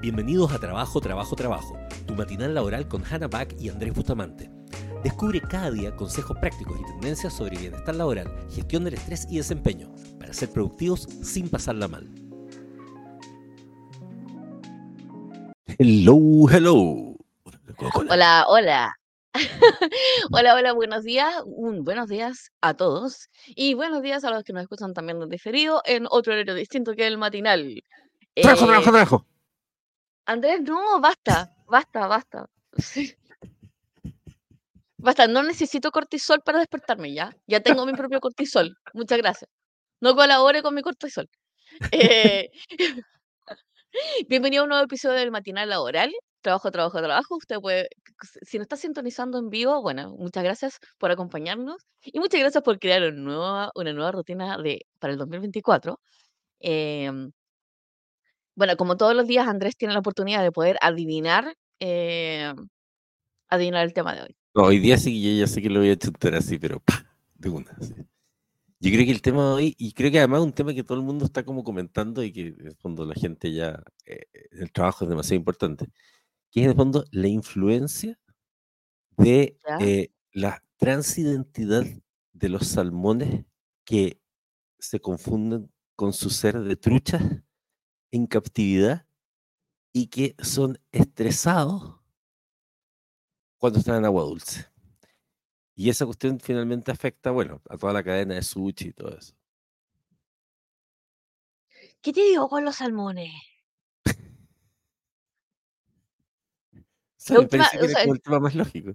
Bienvenidos a Trabajo, Trabajo, Trabajo, tu matinal laboral con Hannah Back y Andrés Bustamante. Descubre cada día consejos prácticos y tendencias sobre bienestar laboral, gestión del estrés y desempeño, para ser productivos sin pasarla mal. Hello, hello. Hola, hola. hola, hola, buenos días. Un buenos días a todos. Y buenos días a los que nos escuchan también en diferido en otro horario distinto que el matinal. Trabajo, trabajo, Eh, trabajo. Andrés, no, basta, basta, basta. Basta, no necesito cortisol para despertarme ya. Ya tengo mi propio cortisol. Muchas gracias. No colabore con mi cortisol. Eh, bienvenido a un nuevo episodio del Matinal Laboral. Trabajo, trabajo, trabajo. Usted puede, si nos está sintonizando en vivo, bueno, muchas gracias por acompañarnos y muchas gracias por crear una nueva, una nueva rutina de, para el 2024. Em, bueno, como todos los días, Andrés tiene la oportunidad de poder adivinar, eh, adivinar el tema de hoy. No, hoy día sí que yo ya sé que lo voy a chutar así, pero ¡pa! de una. así. Yo creo que el tema de hoy, y creo que además es un tema que todo el mundo está como comentando y que en el fondo la gente ya, eh, el trabajo es demasiado importante, que es en el fondo la influencia de eh, la transidentidad de los salmones que se confunden con su ser de truchas en captividad y que son estresados cuando están en agua dulce. Y esa cuestión finalmente afecta, bueno, a toda la cadena de sushi y todo eso. ¿Qué te digo con los salmones? Me última, parece que o era sea, como el tema más lógico.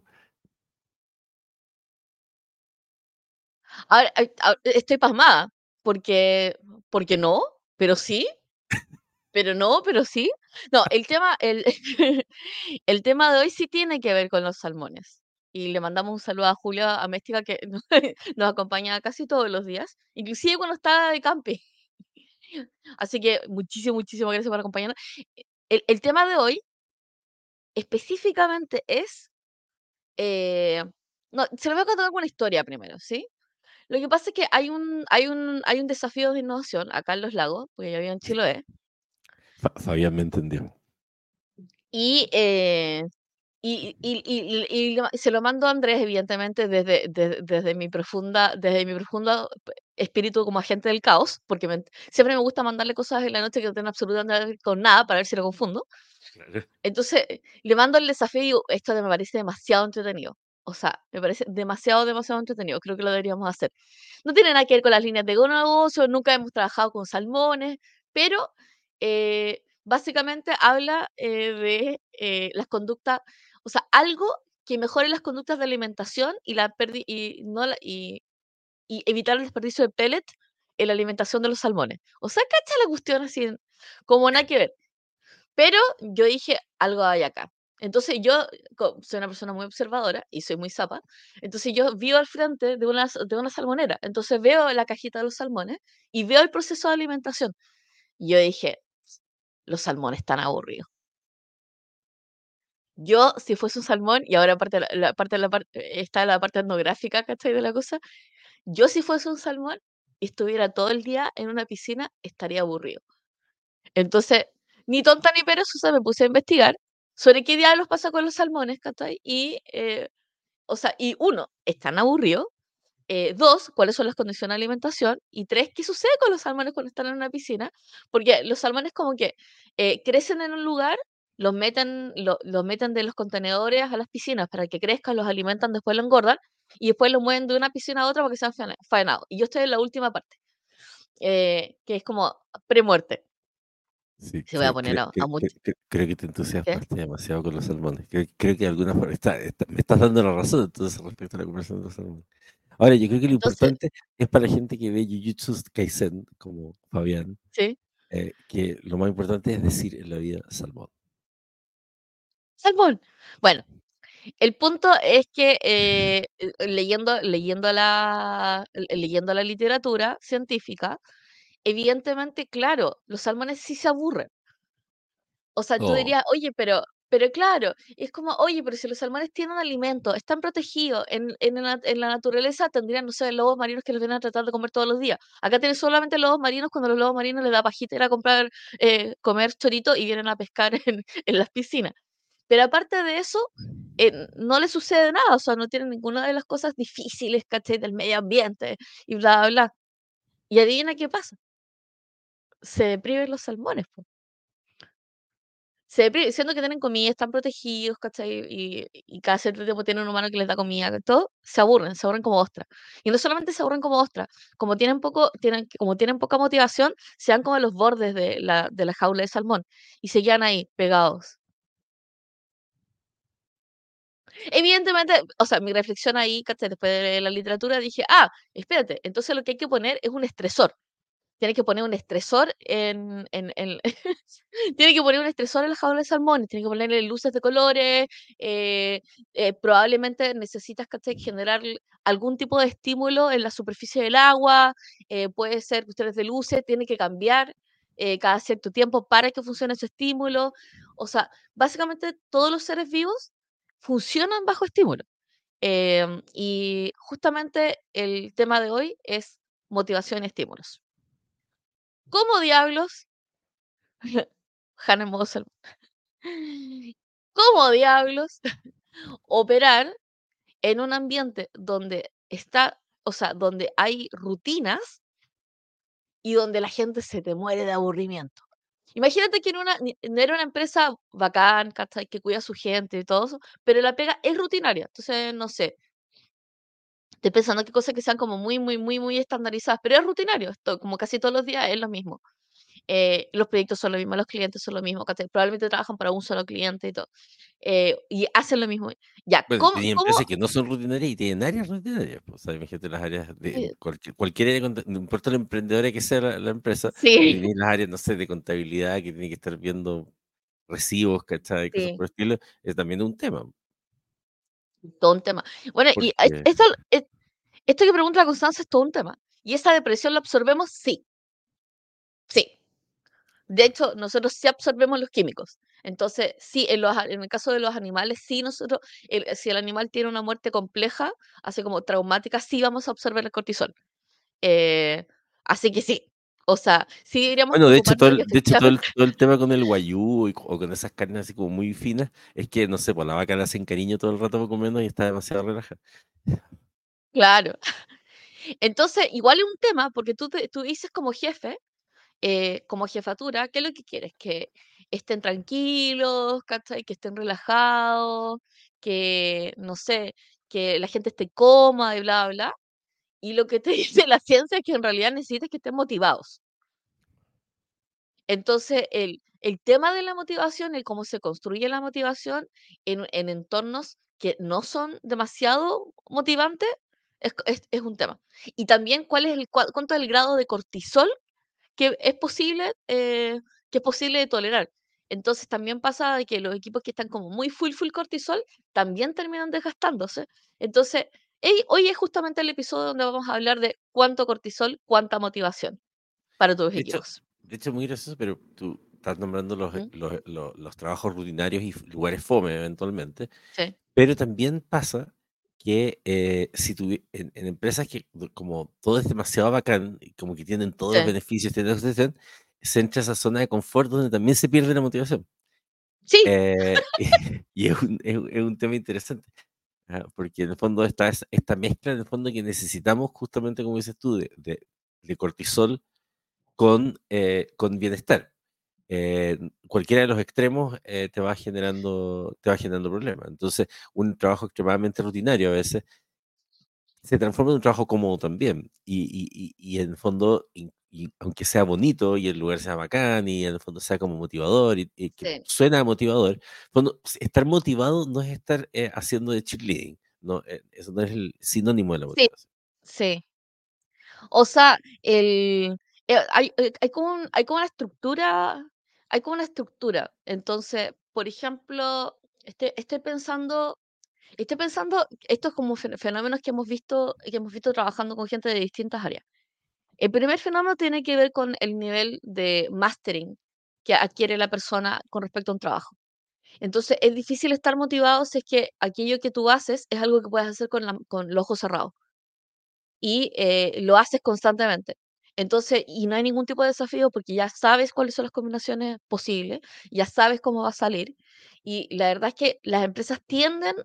ahora, ay, a- estoy pasmada, porque, porque no, pero sí, pero no, pero sí. No, el tema, el, el tema de hoy sí tiene que ver con los salmones. Y le mandamos un saludo a Julia Améstica que nos, acompaña casi todos los días, inclusive cuando está de camping. Así que muchísimas, muchísimas gracias por acompañarnos. El, el tema de hoy específicamente es, eh, no, se lo voy a contar con una historia primero, ¿sí? Lo que pasa es que hay un, hay un, hay un desafío de innovación acá en Los Lagos, porque yo vivo en Chiloé, Fabián me entendió. y, eh, y, y, y- se lo mando a Andrés, evidentemente, desde, desde, desde mi profunda, desde mi profundo espíritu como agente del caos, porque me- siempre me gusta mandarle cosas en la noche que no tienen absolutamente nada con nada para ver si lo confundo. Claro. Entonces, le mando el desafío y digo, esto me parece demasiado entretenido. O sea, me parece demasiado, demasiado entretenido. Creo que lo deberíamos hacer. No tiene nada que ver con las líneas de negocio, nunca hemos trabajado con salmones, pero eh, básicamente habla eh, de eh, las conductas, o sea, algo que mejore las conductas de alimentación y, la y, no la- y, evitar el desperdicio de pellet en la alimentación de los salmones. O sea, cacha la cuestión así, como nada que ver. Pero yo dije, algo hay acá. Entonces yo soy una persona muy observadora y soy muy zapa. Entonces yo vivo al frente de una, de una salmonera. Entonces veo la cajita de los salmones y veo el proceso de alimentación. Y yo dije, los salmones están aburridos. Yo, si fuese un salmón, y ahora aparte, la, la parte la eh, está la parte etnográfica, ¿cachai? De la cosa. Yo, si fuese un salmón y estuviera todo el día en una piscina, estaría aburrido. Entonces, ni tonta ni perezosa, me puse a investigar sobre qué diablos pasa con los salmones, ¿cachai? Y, eh, o sea, y uno, ¿están aburridos? Eh, dos, ¿cuáles son las condiciones de alimentación? Y tres, ¿qué sucede con los salmones cuando están en una piscina? Porque los salmones como que eh, crecen en un lugar, los meten, lo- los meten de los contenedores a las piscinas para que crezcan, los alimentan, después lo engordan y después lo mueven de una piscina a otra para que sean faena- faenados. Y yo estoy en la última parte, eh, que es como premuerte. Sí, Se voy a poner cre- a, a creo que te ¿Qué? entusiasmaste demasiado con los salmones. Creo, creo que de alguna forma está- está- me estás dando la razón entonces respecto a la conversación de los salmones. Ahora, yo creo que lo Entonces, importante es para la gente que ve Jujutsu Kaisen, como Fabián, sí, eh, que lo más importante es decir en la vida salmón. salmón. Bueno, el punto es que eh, eh, leyendo, leyendo, la, le- leyendo la literatura científica, evidentemente, claro, los salmones sí se aburren. O sea, tú Oh, dirías, oye, pero, Pero claro, es como, oye, pero si los salmones tienen alimento, están protegidos, en, en, la, naturaleza tendrían, no sé, lobos marinos que los vienen a tratar de comer todos los días. Acá tienen solamente lobos marinos cuando los lobos marinos les da pajita ir a comprar, eh, comer chorito y vienen a pescar en, en las piscinas. Pero aparte de eso, no le sucede nada, o sea, no tienen ninguna de las cosas difíciles, ¿cachai? Del medio ambiente y bla, bla, bla. Y adivina qué pasa. Se depriven los salmones, po. Siendo que tienen comida, están protegidos, ¿cachai? Y, y cada cierto tiempo tienen un humano que les da comida, todo, se aburren, se aburren como ostras. Y no solamente se aburren como ostras, como tienen poco, tienen, como tienen poca motivación, se dan como a los bordes de la, de la jaula de salmón y se quedan ahí, pegados. Evidentemente, o sea, mi reflexión ahí, ¿cachai? Después de la literatura dije, ah, espérate, entonces lo que hay que poner es un estresor. Tiene que poner un estresor en, en, en tiene que poner un estresor en la jaula de salmón, tiene que ponerle luces de colores, eh, eh, probablemente necesitas, ¿cachai? Generar algún tipo de estímulo en la superficie del agua, eh, puede ser cuestiones de luces, tiene que cambiar cada cierto tiempo para que funcione ese estímulo. O sea, básicamente todos los seres vivos funcionan bajo estímulo. Em, y justamente el tema de hoy es motivación y estímulos. ¿Cómo diablos? Hannah Mossel. ¿Cómo diablos operar en un ambiente donde está, o sea, donde hay rutinas y donde la gente se te muere de aburrimiento? Imagínate que en una, era una empresa bacán. Que cuida a su gente y todo eso, pero la pega es rutinaria. Entonces, no sé. Estoy pensando que cosas que sean como muy, muy, muy, muy estandarizadas, pero es rutinario. Esto, como casi todos los días es lo mismo. Eh, los proyectos son lo mismo, los clientes son lo mismo. Probablemente trabajan para un solo cliente y todo. Eh, y hacen lo mismo. Ya, Bueno, ¿cómo, cómo? empresas que no son rutinarias y tienen áreas rutinarias. pues, O sea, imagínate las áreas de cualquier, cualquier área, no importa lo emprendedora que sea la, la empresa, Sí, tienen las áreas, no sé, de contabilidad que tiene que estar viendo recibos, ¿cachai? Cosas sí, por el estilo, es también un tema. Todo un tema. Bueno, y Porque, esto, eh, esto que pregunta la Constanza es todo un tema. ¿Y esa depresión la absorbemos? Sí, sí. De hecho, nosotros sí absorbemos los químicos. Entonces, sí, en, los, en el caso de los animales, sí, nosotros, el- si el animal tiene una muerte compleja, así como traumática, sí vamos a absorber el cortisol. Eh, así que sí, o sea, sí deberíamos bueno, de hecho, todo el, de hecho todo, el, todo el tema con el guayú y o con esas carnes así como muy finas, es que, no sé, pues la vaca le hacen cariño todo el rato comernos y está demasiado relajada. claro. Entonces, igual es un tema, porque tú, te- tú dices como jefe, eh, como jefatura, ¿qué es lo que quieres? Que estén tranquilos, ¿cachai? Que estén relajados, que, no sé, que la gente esté cómoda y bla, bla, bla. Y lo que te dice la ciencia es que en realidad necesitas que estén motivados. Entonces, el, el tema de la motivación, el cómo se construye la motivación en, en entornos que no son demasiado motivantes, es, es- es un tema. Y también cuál es el, cuánto es el grado de cortisol que es posible, eh, que es posible de tolerar. Entonces también pasa de que los equipos que están como muy full, full cortisol, también terminan desgastándose. Entonces, ey, hoy es justamente el episodio donde vamos a hablar de cuánto cortisol, cuánta motivación para tus De hecho, equipos. de hecho, muy gracioso, pero tú estás nombrando los, Ujú, los, los, los trabajos rutinarios y lugares fome eventualmente, Sí, pero también pasa que eh, si tuvi- en, en empresas que como todo es demasiado bacán, y como que tienen todos los sí. beneficios, tienen todo lo que se entra a esa zona de confort donde también se pierde la motivación. Sí, Eh, y es un, es un- tema interesante, porque en el fondo está es- esta mezcla, en el fondo que necesitamos justamente, como dices tú, de, de- de cortisol con, eh, con bienestar. Eh, cualquiera de los extremos eh, te va generando, te va generando problemas. Entonces, un trabajo extremadamente rutinario a veces se transforma en un trabajo cómodo también. Y, y, y, y en el fondo, y aunque sea bonito y el lugar sea bacán y en el fondo sea como motivador y, y que sí, suena motivador, el fondo, estar motivado no es estar eh, haciendo de cheerleading. No, Eh, eso no es el sinónimo de la sí, motivación. sí. O sea, el, eh, hay, eh, hay como un- hay como una estructura, hay como una estructura. Entonces, por ejemplo, este, estoy pensando, estoy pensando, estos como fen- fenómenos que hemos visto, que hemos visto trabajando con gente de distintas áreas. El primer fenómeno tiene que ver con el nivel de mastering que adquiere la persona con respecto a un trabajo. Entonces, es difícil estar motivado si es que aquello que tú haces es algo que puedes hacer con, la- con los ojos cerrados y eh, lo haces constantemente. Entonces, y no hay ningún tipo de desafío porque ya sabes cuáles son las combinaciones posibles, ya sabes cómo va a salir. Y la verdad es que las empresas tienden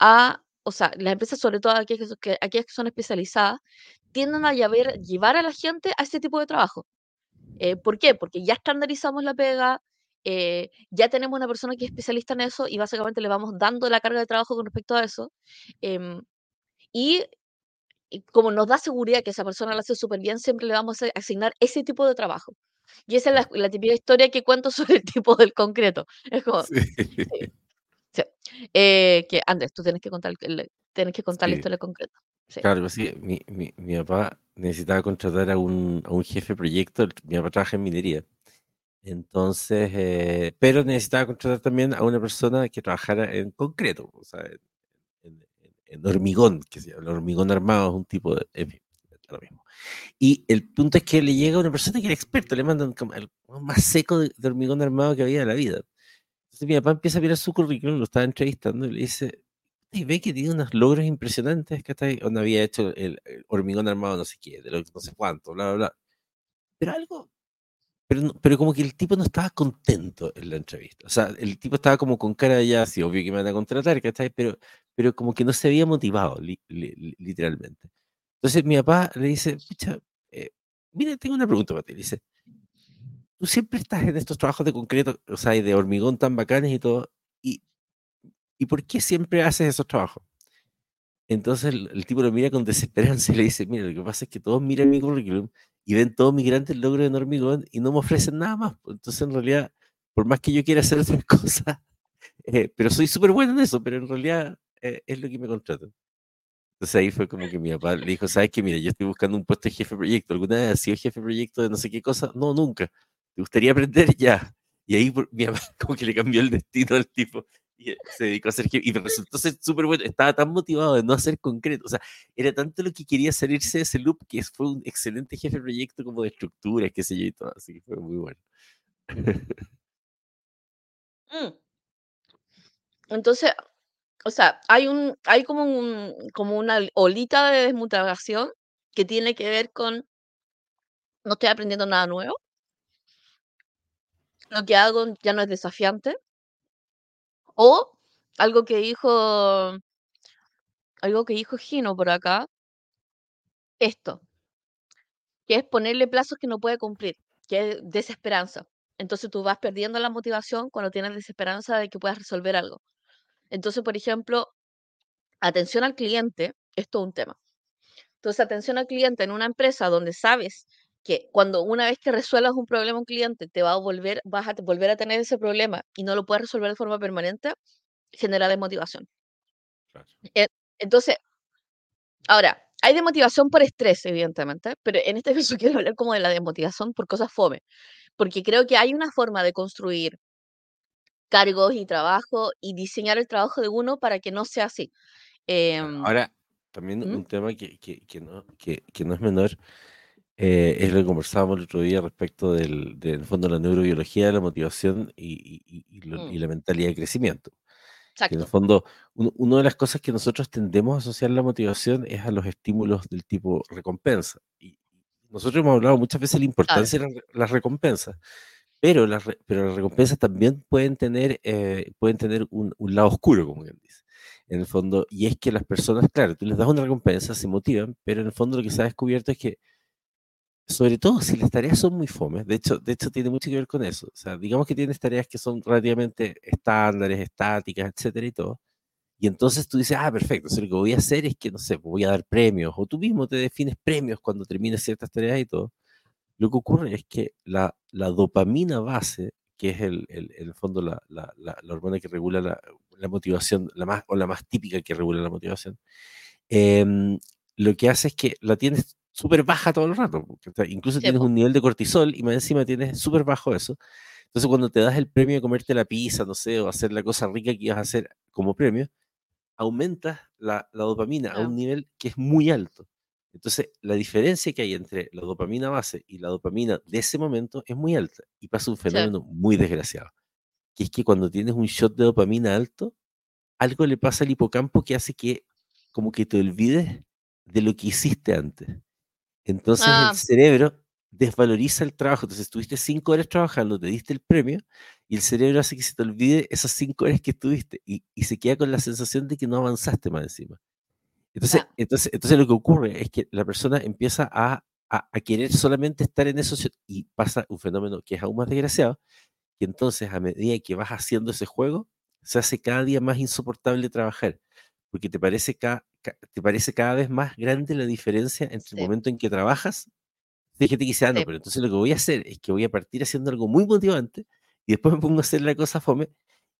a, o sea, las empresas, sobre todo aquellas que, aquellas que son especializadas, tienden a llevar, llevar a la gente a ese tipo de trabajo. Eh, ¿por qué? Porque ya estandarizamos la pega, eh, ya tenemos una persona que es especialista en eso y básicamente le vamos dando la carga de trabajo con respecto a eso. em, y, y como nos da seguridad que esa persona lo hace súper bien, siempre le vamos a asignar ese tipo de trabajo. Y esa es la, la típica historia que cuento sobre el tipo del concreto. Es como, Sí, sí, sí. Eh, que Andrés, tú tienes que contar, el- tienes que contar la sí. historia del concreto. Sí. Claro, sí, mi, mi, mi papá necesitaba contratar a un, a un jefe de proyecto, mi papá trabaja en minería, entonces, eh, pero necesitaba contratar también a una persona que trabajara en concreto, o sea, en, en- en- en hormigón, que se llama, el hormigón armado es un tipo de, en fin, lo mismo. Y el punto es que le llega una persona que era experta, le mandan como el más seco de, de hormigón armado que había de la vida. Mi papá empieza a mirar su currículum, lo estaba entrevistando y le dice, y ve que tiene unos logros impresionantes, que está donde había hecho el, el hormigón armado no sé qué, de lo, no sé cuánto, bla, bla, bla. Pero algo, pero, pero como que el tipo no estaba contento en la entrevista. O sea, el tipo estaba como con cara de ya, sí, obvio que me van a contratar, ¿cachai? Pero, pero como que no se había motivado, li- li- li- literalmente. Entonces mi papá le dice, pucha, eh, mire, tengo una pregunta para ti. Le dice, tú siempre estás en estos trabajos de concreto, o sea, y de hormigón tan bacanes y todo, y, ¿y por qué siempre haces esos trabajos? Entonces el, el tipo lo mira con desesperanza y le dice, mira, lo que pasa es que todos miran mi currículum y ven todos mis grandes logros en hormigón y no me ofrecen nada más. pues. Entonces en realidad, por más que yo quiera hacer otras cosas, eh, pero soy súper bueno en eso, pero en realidad eh, es lo que me contratan. Entonces ahí fue como que mi papá le dijo, ¿sabes qué? Mira, yo estoy buscando un puesto de jefe de proyecto. ¿Alguna vez has sido jefe de proyecto de no sé qué cosa? No, nunca. ¿Te gustaría aprender? Ya. Y ahí mi papá como que le cambió el destino al tipo y se dedicó a jefe. Y me resultó ser súper bueno. Estaba tan motivado de no hacer concreto. O sea, era tanto lo que quería salirse de ese loop que fue un excelente jefe de proyecto como de estructuras, qué sé yo y todo. Así que fue muy bueno. Mm. Entonces, o sea, hay un, hay como un, como una olita de desmotivación que tiene que ver con no estoy aprendiendo nada nuevo, lo que hago ya no es desafiante, o algo que dijo, algo que dijo Gino por acá, esto, que es ponerle plazos que no puede cumplir, que es desesperanza. Entonces tú vas perdiendo la motivación cuando tienes desesperanza de que puedas resolver algo. Entonces, por ejemplo, atención al cliente es todo un tema. Entonces, atención al cliente en una empresa donde sabes que cuando una vez que resuelvas un problema a un cliente te va a volver, vas a volver a tener ese problema y no lo puedes resolver de forma permanente, genera desmotivación. Claro. Eh, Entonces, ahora, hay desmotivación por estrés, evidentemente, pero en este caso quiero hablar como de la desmotivación por cosas fome, porque creo que hay una forma de construir cargos y trabajo y diseñar el trabajo de uno para que no sea así. Em, Ahora, también ¿Mm? un tema que, que, que no, que, que no es menor Eh, es lo que conversábamos el otro día respecto del, del fondo de la neurobiología de la motivación y, y- y- lo- Mm, y la mentalidad de crecimiento. Que en el exacto. fondo, uno- una de las cosas que nosotros tendemos a asociar la motivación es a los estímulos del tipo recompensa. Y nosotros hemos hablado muchas veces de la Claro, importancia de las, re- las recompensas, pero las, pero las recompensas también pueden tener, eh, pueden tener un, un lado oscuro, como quien dice. En el fondo, y es que las personas, claro, tú les das una recompensa, se motivan, pero en el fondo lo que se ha descubierto es que sobre todo si las tareas son muy fomes, de hecho, de hecho tiene mucho que ver con eso. O sea, digamos que tienes tareas que son relativamente estándares, estáticas, etcétera y todo. Y entonces tú dices, ah, perfecto, eso lo que voy a hacer es que, no sé, voy a dar premios, o tú mismo te defines premios cuando termines ciertas tareas y todo. Lo que ocurre es que la, la dopamina base, que es el, el, en el fondo la, la, la, hormona que regula la, motivación, la más, o la más típica que regula la motivación, em, lo que hace es que la tienes súper baja todo el rato. porque, o sea, incluso sí, tienes po, un nivel de cortisol y más encima tienes súper bajo eso. Entonces, cuando te das el premio de comerte la pizza, no sé, o hacer la cosa rica que ibas a hacer como premio, aumentas la, la dopamina a un nivel que es muy alto. Entonces, la diferencia que hay entre la dopamina base y la dopamina de ese momento es muy alta y pasa un sí. fenómeno muy desgraciado. que es que cuando tienes un shot de dopamina alto, algo le pasa al hipocampo que hace que como que te olvides de lo que hiciste antes. Entonces el Ah, cerebro desvaloriza el trabajo. Entonces estuviste cinco horas trabajando, te diste el premio y el cerebro hace que se te olvide esas cinco horas que estuviste y, y se queda con la sensación de que no avanzaste más encima. Entonces, ya, entonces, entonces lo que ocurre es que la persona empieza a, a- a querer solamente estar en eso y pasa un fenómeno que es aún más desgraciado, que entonces a medida que vas haciendo ese juego, se hace cada día más insoportable trabajar, porque te parece, ca- ca- te parece cada vez más grande la diferencia entre el sí, momento en que trabajas. Gente que dice, ah, no, sí, pero entonces lo que voy a hacer es que voy a partir haciendo algo muy motivante y después me pongo a hacer la cosa fome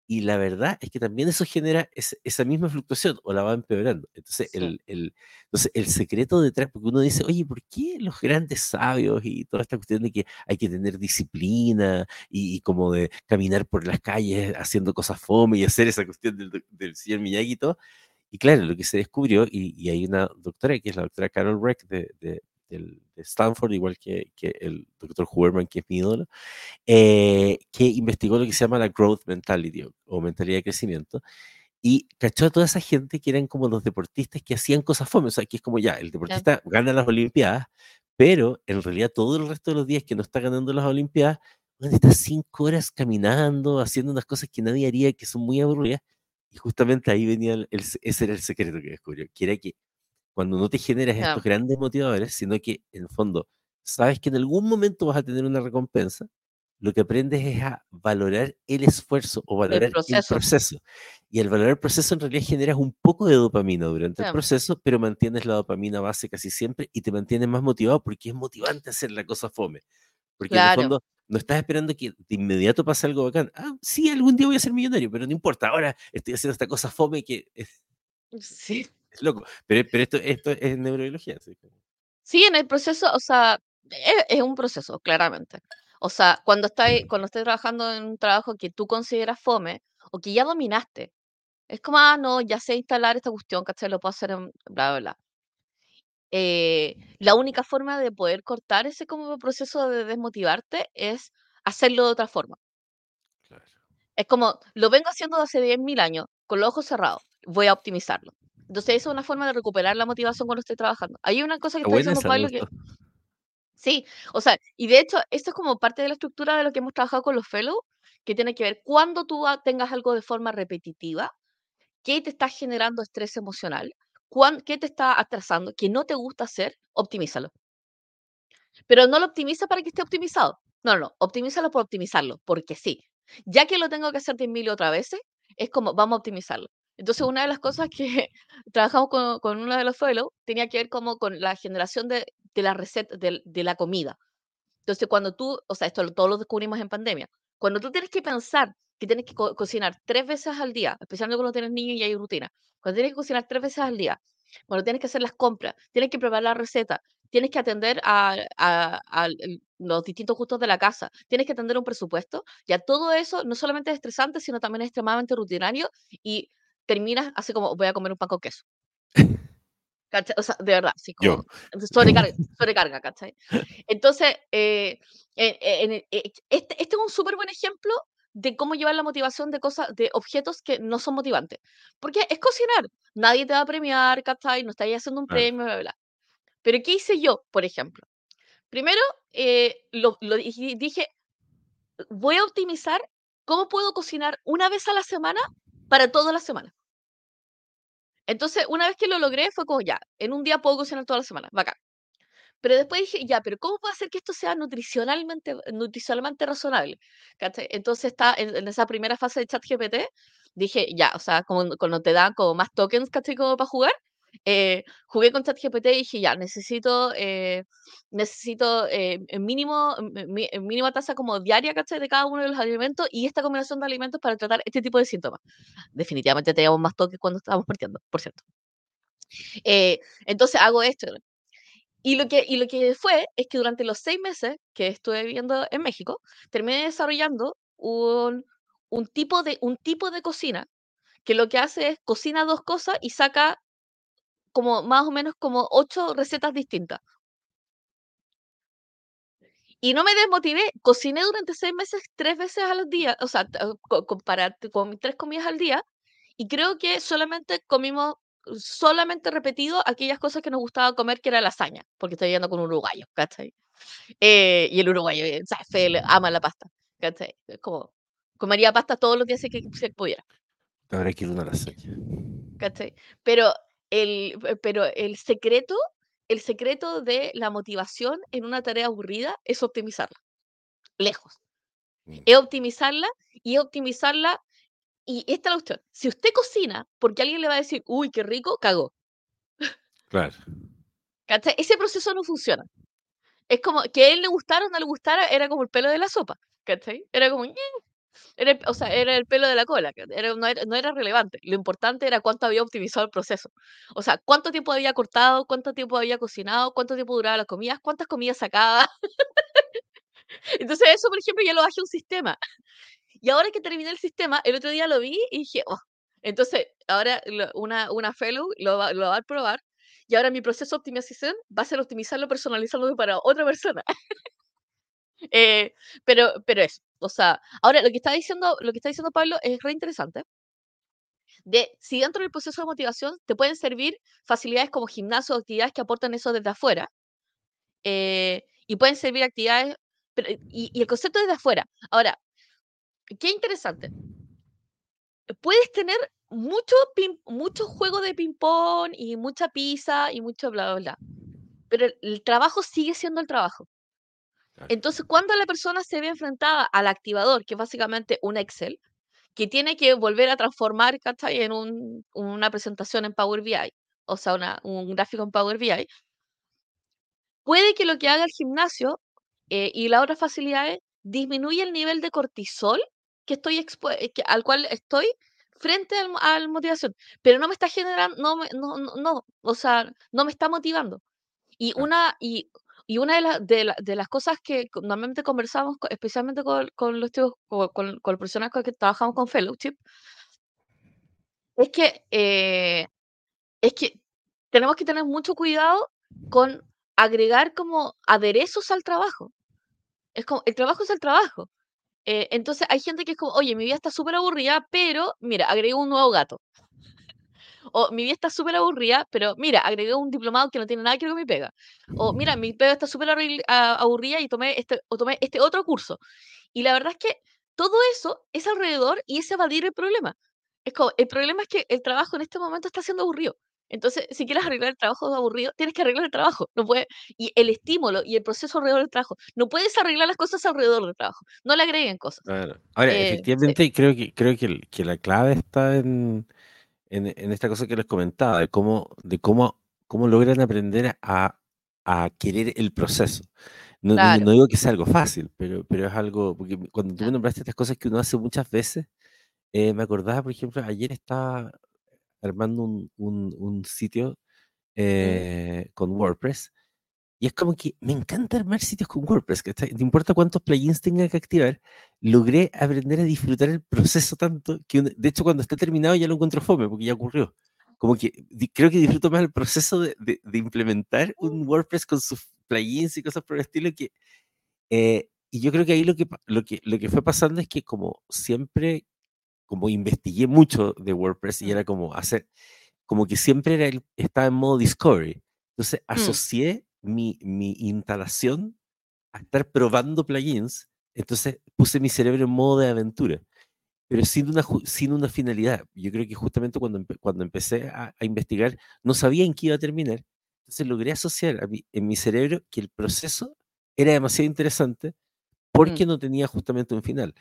y la verdad es que también eso genera ese- esa misma fluctuación o la va empeorando. Entonces sí, el, el- entonces, el secreto detrás, porque uno dice, oye, ¿por qué los grandes sabios y toda esta cuestión de que hay que tener disciplina y, y como de caminar por las calles haciendo cosas fome y hacer esa cuestión del, del señor Miyagi y todo? Y claro, lo que se descubrió, y, y hay una doctora que es la doctora Carol Reck de, de, de Stanford, igual que, que el doctor Huberman, que es mi ídolo, eh, que investigó lo que se llama la growth mentality o, mentalidad de crecimiento y cachó a toda esa gente que eran como los deportistas que hacían cosas fome, o sea, que es como ya, el deportista gana las Olimpiadas, pero en realidad todo el resto de los días que no está ganando las Olimpiadas, bueno, está cinco horas caminando, haciendo unas cosas que nadie haría, que son muy aburridas, y justamente ahí venía, el, el- ese era el secreto que descubrió, que era que cuando no te generas estos grandes motivadores, sino que en el fondo sabes que en algún momento vas a tener una recompensa, lo que aprendes es a valorar el esfuerzo o valorar el proceso, proceso. Y al valorar el proceso en realidad generas un poco de dopamina durante el proceso, pero mantienes la dopamina base casi siempre y te mantienes más motivado porque es motivante hacer la cosa fome. Porque en el claro, fondo no estás esperando que de inmediato pase algo bacán. Ah, sí, algún día voy a ser millonario, pero no importa, ahora estoy haciendo esta cosa fome que es, sí, es loco. Pero, pero esto, esto es neurobiología. que- sí, en el proceso, o sea, es, es un proceso, claramente. O sea, cuando estás, cuando estés trabajando en un trabajo que tú consideras fome o que ya dominaste, es como, ah, no, ya sé instalar esta cuestión, ¿cachai? Lo puedo hacer en bla, bla, bla. Eh, la única forma de poder cortar ese como proceso de desmotivarte es hacerlo de otra forma. Claro. Es como, lo vengo haciendo desde hace 10.000 años, con los ojos cerrados, voy a optimizarlo. Entonces, esa es una forma de recuperar la motivación cuando estoy trabajando. Hay una cosa que Está diciendo Pablo que, sí, o sea, y de hecho, esto es como parte de la estructura de lo que hemos trabajado con los fellows, que tiene que ver cuando tú tengas algo de forma repetitiva, qué te está generando estrés emocional, cuán- qué te está atrasando, que no te gusta hacer, optimízalo. Pero no lo optimiza para que esté optimizado. No, no, no, optimízalo por optimizarlo, porque sí. Ya que lo tengo que hacer 10.000 otras veces, es como, vamos a optimizarlo. Entonces, una de las cosas que trabajamos con, con uno de los fellows tenía que ver como con la generación de, de la receta, de, la comida. Entonces, cuando tú, o sea, esto todos lo descubrimos en pandemia, cuando tú tienes que pensar que tienes que co- cocinar tres veces al día, especialmente cuando tienes niños y hay rutina, cuando tienes que cocinar tres veces al día, cuando tienes que hacer las compras, tienes que preparar la receta, tienes que atender a, a- a los distintos gustos de la casa, tienes que atender un presupuesto, ya todo eso no solamente es estresante, sino también es extremadamente rutinario y terminas así como voy a comer un pan con queso. ¿cachai? O sea, de verdad, como sobrecarga, sobrecarga, ¿cachai? Entonces, eh, en- en- en- eh, este, este es un súper buen ejemplo de cómo llevar la motivación de cosas, de objetos que no son motivantes. Porque es cocinar. Nadie te va a premiar, ¿cachai? No estáis haciendo un premio, bla, bla, bla. Pero ¿qué hice yo, por ejemplo? Primero, eh, lo, lo dije, dije, voy a optimizar cómo puedo cocinar una vez a la semana para toda la semana. Entonces, una vez que lo logré, fue como ya, en un día puedo cocinar toda la semana, bacán. Pero después dije, ya, pero ¿cómo puedo hacer que esto sea nutricionalmente, nutricionalmente razonable? ¿Cachai? Entonces está en, en esa primera fase de ChatGPT, dije, ya, o sea, como cuando te dan como más tokens, ¿cachai? Como para jugar, eh, jugué con ChatGPT y dije, ya, necesito, eh, necesito eh, mínimo, mínima tasa como diaria, ¿cachai? De cada uno de los alimentos y esta combinación de alimentos para tratar este tipo de síntomas. Definitivamente teníamos más tokens cuando estábamos partiendo, por cierto. Eh, entonces hago esto, y lo que, y lo que fue es que durante los seis meses que estuve viviendo en México, terminé desarrollando un, un, tipo de, un tipo de cocina que lo que hace es cocina dos cosas y saca como más o menos como ocho recetas distintas. Y no me desmotivé, cociné durante seis meses tres veces al día, o sea, para, con tres comidas al día, y creo que solamente comimos, solamente repetido aquellas cosas que nos gustaba comer, que era lasaña, porque estoy yendo con un uruguayo, ¿cachai? Eh, y el uruguayo, eh, ¿sabes? ama la pasta, ¿cachai? Como, comería pasta todos los días si que se pudiera. Ahora quiero una lasaña. ¿Cachai? Pero el, pero el secreto el secreto de la motivación en una tarea aburrida es optimizarla. Lejos. Mm. Es optimizarla y optimizarla. Y esta es la cuestión. Si usted cocina porque alguien le va a decir, uy, qué rico, cagó. Claro. Ese proceso no funciona. Es como que a él le gustara o no le gustara, era como el pelo de la sopa. ¿Cachai? Era como, era, o sea, era el pelo de la cola, era, no, era, relevante. Lo importante era cuánto había optimizado el proceso. O sea, cuánto tiempo había cortado, cuánto tiempo había cocinado, cuánto tiempo duraba las comidas, cuántas comidas sacaba. Entonces eso, por ejemplo, ya lo bajé un sistema. Y ahora que terminé el sistema, el otro día lo vi y dije, oh. Entonces, ahora una, una fellow lo va, lo va a probar y ahora mi proceso de optimización va a ser optimizarlo, personalizarlo para otra persona. Eh, pero, pero eso, o sea, ahora lo que está diciendo, lo que está diciendo Pablo es re interesante. De si dentro del proceso de motivación te pueden servir facilidades como gimnasio o actividades que aportan eso desde afuera. Eh, y pueden servir actividades, y, y, el concepto desde afuera. Ahora, qué interesante. Puedes tener mucho, mucho juego de ping-pong y mucha pizza y mucho bla, bla, bla. Pero el trabajo sigue siendo el trabajo. Entonces, cuando la persona se ve enfrentada al activador, que es básicamente un Excel, que tiene que volver a transformar en una presentación en Power BI, o sea, un gráfico en Power BI, puede que lo que haga el gimnasio eh, y las otras facilidades disminuya el nivel de cortisol que estoy eh, al cual estoy frente a la motivación, pero no me está generando, no, no, no, o sea, no me está motivando. Y una, y y una de, de, las cosas que normalmente conversamos, especialmente con, con los con, con, los profesionales con los que trabajamos con Fellowship, es que, eh, es que tenemos que tener mucho cuidado con agregar como aderezos al trabajo. Es como, el trabajo es el trabajo. Eh, entonces hay gente que es como, oye, mi vida está súper aburrida, pero mira, agrego un nuevo gato. O mi vida está súper aburrida, pero mira, agregué un diplomado que no tiene nada que ver con mi pega. O mira, mi pega está súper aburrida y tomé este, o tomé este otro curso. Y la verdad es que todo eso es alrededor y es evadir el problema. Es como, el problema es que el trabajo en este momento está siendo aburrido. Entonces, si quieres arreglar el trabajo aburrido, tienes que arreglar el trabajo. No puede, y el estímulo y el proceso alrededor del trabajo. No puedes arreglar las cosas alrededor del trabajo. No le agreguen cosas. Ahora, eh, efectivamente, creo que creo que, que, la clave está en, en, esta cosa que les comentaba, de cómo, de cómo, cómo logran aprender a, a querer el proceso. No, no, digo que sea algo fácil, pero, pero es algo, porque cuando tú me nombraste estas cosas que uno hace muchas veces, eh, me acordaba, por ejemplo, ayer estaba armando un, un, un sitio eh, con WordPress y es como que me encanta armar sitios con WordPress, que no importa cuántos plugins tenga que activar, logré aprender a disfrutar el proceso tanto que, de hecho, cuando esté terminado ya lo encuentro fome, porque ya ocurrió. Como que creo que disfruto más el proceso de, de, implementar un WordPress con sus plugins y cosas por el estilo que... Eh, y yo creo que ahí lo que, lo, que, lo que fue pasando es que como siempre, como investigué mucho de WordPress y era como hacer, como que siempre era estaba en modo discovery. Entonces mm. asocié mi, mi instalación a estar probando plugins, entonces puse mi cerebro en modo de aventura, pero sin una, sin una finalidad. Yo creo que justamente cuando, cuando empecé a, investigar, no sabía en qué iba a terminar. Entonces logré asociar a en mi cerebro que el proceso era demasiado interesante porque mm. no tenía justamente un final.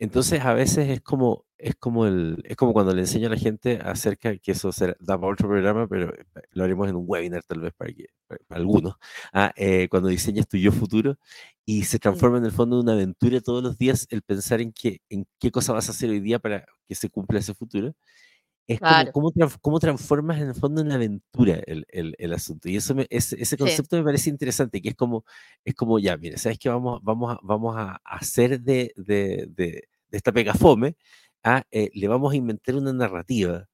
Entonces a veces es como, es como el, es como cuando le enseño a la gente acerca que eso será, da para otro programa, pero eh, lo haremos en un webinar tal vez para, que, para, algunos, ah, eh, cuando diseñas tu yo futuro y se transforma en el fondo en una aventura todos los días el pensar en qué, en qué cosa vas a hacer hoy día para que se cumpla ese futuro. Es como cómo, transformas en el fondo en una aventura el, el, el asunto. Y eso ese, concepto me parece interesante, que es como, es como ya, mira, ¿sabes qué? Vamos, vamos, a, vamos a hacer de, de, de, esta pegafome, a, ah, eh, le vamos a inventar una narrativa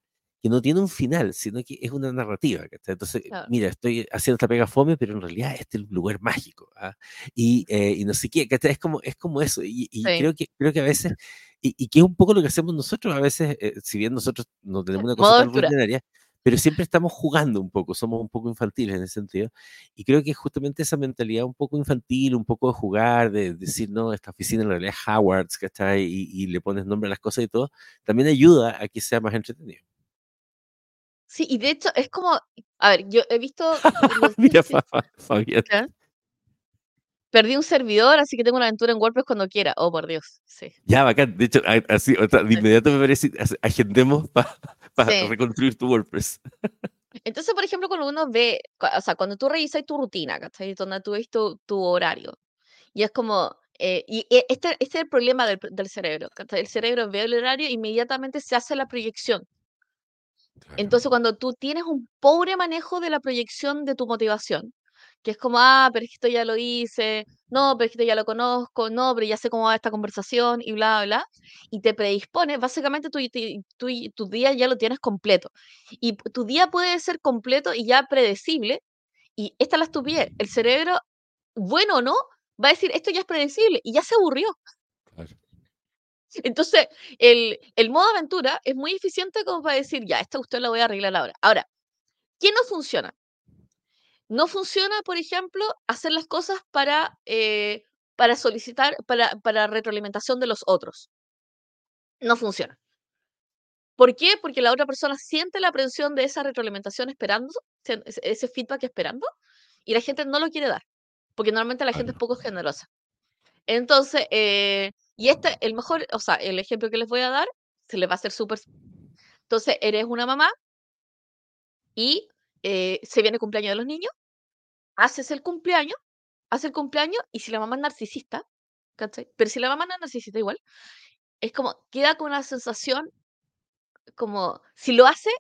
que no tiene un final, sino que es una narrativa. Entonces, mira, estoy haciendo esta pega fome, pero en realidad este es el lugar mágico. ¿ah? Y, eh, y, no sé qué, es como, es como eso. Y, creo, que, creo que a veces, y, que es un poco lo que hacemos nosotros, a veces, eh, si bien nosotros no tenemos una cosa tan rutinaria, pero siempre estamos jugando un poco, somos un poco infantiles en ese sentido. Y creo que justamente esa mentalidad un poco infantil, un poco de jugar, de, decir, no, esta oficina en realidad es Howard's, que está ahí y le pones nombre a las cosas y todo, también ayuda a que sea más entretenido. Sí, y de hecho es como, a ver, yo he visto... Mira, Fabián. Perdí un servidor, así que tengo una aventura en WordPress cuando quiera. Oh, por Dios. Sí. Ya, bacán. De hecho, así, de inmediato me parece, agendemos para reconstruir tu WordPress. Entonces, por ejemplo, cuando uno ve, o sea, cuando tú revisas tu rutina, ¿cachai? Donde tú ves tu, tu horario. Y es como, eh, y e, este, este, es el problema del, del cerebro. ¿cachai? El cerebro ve el horario e inmediatamente se hace la proyección. Entonces, cuando tú tienes un pobre manejo de la proyección de tu motivación, que es como, ah, pero es que esto ya lo hice, no, pero es que esto ya lo conozco, no, pero ya sé cómo va esta conversación y bla, bla, y te predispones, básicamente tu, tu, tu día ya lo tienes completo. Y tu día puede ser completo y ya predecible, y esta es la estupidez, el cerebro, bueno o no, va a decir, esto ya es predecible, y ya se aburrió. Entonces, el, el, modo aventura es muy eficiente como para decir, ya, esta usted la voy a arreglar ahora. Ahora, ¿qué no funciona? No funciona, por ejemplo, hacer las cosas para, eh, para solicitar, para, para retroalimentación de los otros. No funciona. ¿Por qué? Porque la otra persona siente la presión de esa retroalimentación esperando, ese feedback esperando, y la gente no lo quiere dar, porque normalmente la gente es poco generosa. Entonces, eh, y este, el mejor, o sea, el ejemplo que les voy a dar, se les va a hacer súper... Entonces, eres una mamá y eh, se viene el cumpleaños de los niños, haces el cumpleaños, haces el cumpleaños y si la mamá es narcisista, ¿cachai? Pero si la mamá no es narcisista igual, es como, queda con una sensación como, si lo hace,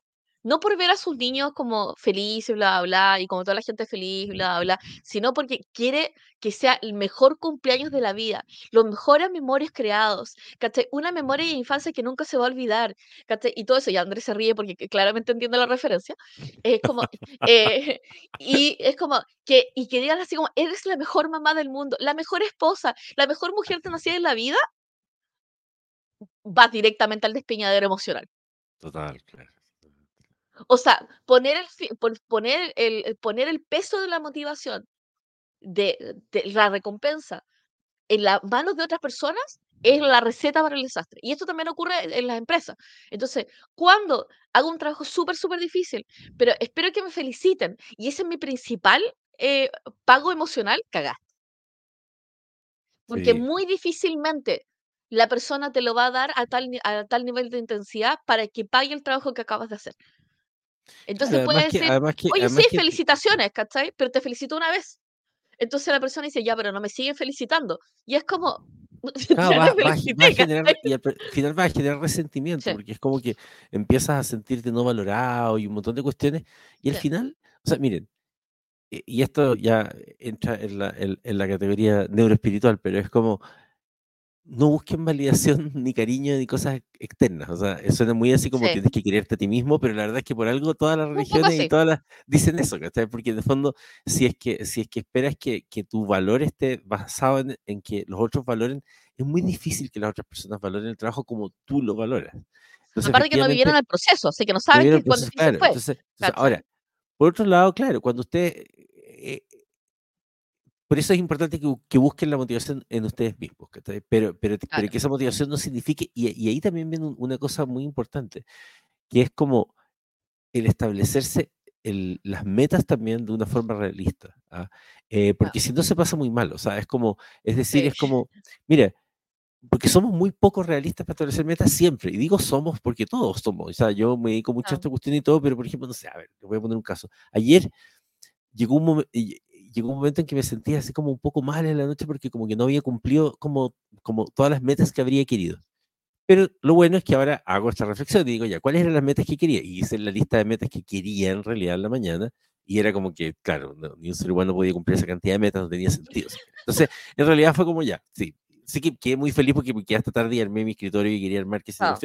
no por ver a sus niños como felices, bla, bla, y como toda la gente feliz, bla, bla, sino porque quiere que sea el mejor cumpleaños de la vida, los mejores memorias creados, ¿cachai? Una memoria de infancia que nunca se va a olvidar, ¿cachai? Y todo eso, y Andrés se ríe porque claramente entiende la referencia, es como, eh, y es como, que, y que digan así como, eres la mejor mamá del mundo, la mejor esposa, la mejor mujer que nacida en la vida, va directamente al despeñadero emocional. Total, claro. O sea, poner el, poner el, poner el peso de la motivación, de, la recompensa, en las manos de otras personas es la receta para el desastre. Y esto también ocurre en las empresas. Entonces, cuando hago un trabajo súper, súper difícil, pero espero que me feliciten, y ese es mi principal eh, pago emocional, cagaste. Porque muy difícilmente la persona te lo va a dar a tal, a tal nivel de intensidad para que pague el trabajo que acabas de hacer. Entonces puede decir, oye, sí, felicitaciones, ¿cachai? Pero te felicito una vez. Entonces la persona dice, ya, pero no me siguen felicitando. Y es como... va, a generar, y al final va a generar resentimiento, porque es como que empiezas a sentirte no valorado y un montón de cuestiones. Y al final, o sea, miren, y esto ya entra en la, en la categoría neuroespiritual, pero es como no busquen validación ni cariño ni cosas externas. O sea, suena muy así como tienes que quererte a ti mismo, pero la verdad es que por algo todas las religiones y todas las dicen eso, ¿cachai? Porque en el fondo, si es que, si es que esperas que, que tu valor esté basado en, que los otros valoren, es muy difícil que las otras personas valoren el trabajo como tú lo valoras. Entonces, Aparte que no vivieron el proceso, así que no saben que cuando claro, fue. Entonces, ahora, por otro lado, claro, cuando usted eh, por eso es importante que, busquen la motivación en ustedes mismos, pero, pero, pero que esa motivación no signifique, y, ahí también viene una cosa muy importante, que es como el establecerse las metas también de una forma realista, ¿ah? eh, porque si no se pasa muy mal, o sea, es como, es decir, es como, mira, porque somos muy poco realistas para establecer metas siempre, y digo somos porque todos somos, o sea, yo me dedico mucho a esta cuestión y todo, pero por ejemplo, no sé, a ver, le voy a poner un caso, ayer llegó un momento, llegó un momento en que me sentía así como un poco mal en la noche porque como que no había cumplido como, como todas las metas que habría querido. Pero lo bueno es que ahora hago esta reflexión y digo, ya, ¿cuáles eran las metas que quería? Y hice la lista de metas que quería en realidad en la mañana y era como que, claro, ni un ser humano podía cumplir esa cantidad de metas, no tenía sentido. Entonces, en realidad fue como ya, sí, sí que quedé muy feliz porque, porque hasta tarde armé mi escritorio y quería armar que esa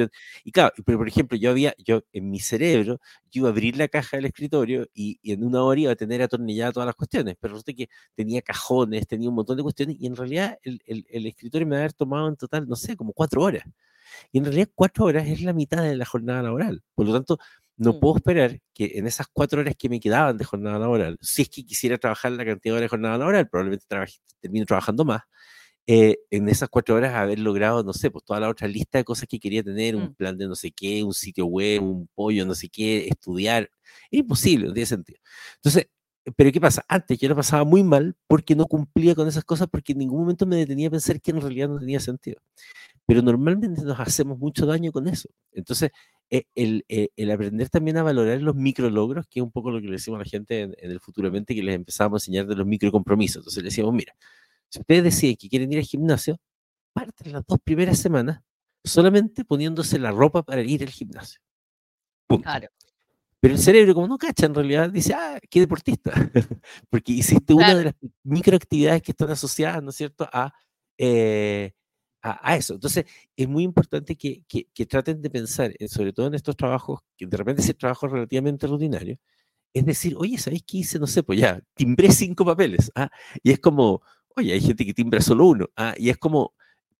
Y claro, pero por ejemplo, yo había, yo en mi cerebro, yo iba a abrir la caja del escritorio y, en una hora iba a tener atornilladas todas las cuestiones, pero resulta que tenía cajones, tenía un montón de cuestiones y en realidad el, el, el escritorio me había tomado en total, no sé, como cuatro horas. Y en realidad cuatro horas es la mitad de la jornada laboral. Por lo tanto, no mm. puedo esperar que en esas cuatro horas que me quedaban de jornada laboral, si es que quisiera trabajar la cantidad de horas de jornada laboral, probablemente termino trabajando más, eh, en esas cuatro horas haber logrado, no sé, pues toda la otra lista de cosas que quería tener, un mm. plan de no sé qué, un sitio web, un pollo, no sé qué, estudiar. Es imposible, no tiene sentido. Entonces, pero ¿qué pasa? Antes yo lo pasaba muy mal porque no cumplía con esas cosas porque en ningún momento me detenía a pensar que en realidad no tenía sentido. Pero normalmente nos hacemos mucho daño con eso. Entonces, e, el, e, el, aprender también a valorar los micro logros, que es un poco lo que le decimos a la gente en, el futuramente, que les empezamos a enseñar de los micro compromisos. Entonces le decíamos, mira, si ustedes deciden que quieren ir al gimnasio, parten las dos primeras semanas solamente poniéndose la ropa para ir al gimnasio. Punto. Claro. Pero el cerebro, como no cacha, en realidad dice, ah, qué deportista. Porque hiciste una de las microactividades que están asociadas, ¿no es cierto?, a, eh, a, eso. Entonces, es muy importante que, que, traten de pensar, sobre todo en estos trabajos, que de repente es trabajos relativamente rutinarios, es decir, oye, ¿sabéis qué hice? No sé, pues ya, timbré cinco papeles. ¿ah? Y es como, oye, hay gente que timbra solo uno. ¿ah? Y es como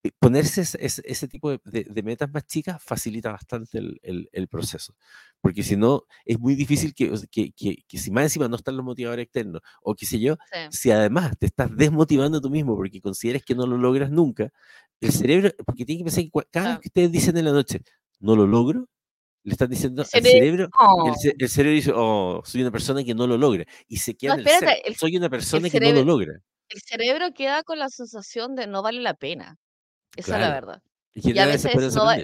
eh, ponerse ese, tipo de, metas más chicas facilita bastante el, proceso. Porque si no, es muy difícil que, que, si más encima no están los motivadores externos, o qué sé yo, si además te estás desmotivando tú mismo porque consideres que no lo logras nunca, el cerebro, porque tiene que pensar que cada vez que ustedes dicen en la noche, no lo logro, le están diciendo al cerebro, el, cerebro dice, oh, soy una persona que no lo logra. Y se queda en el, soy una persona que no lo logra el cerebro queda con la sensación de no vale la pena. Esa es la verdad. Y, a veces no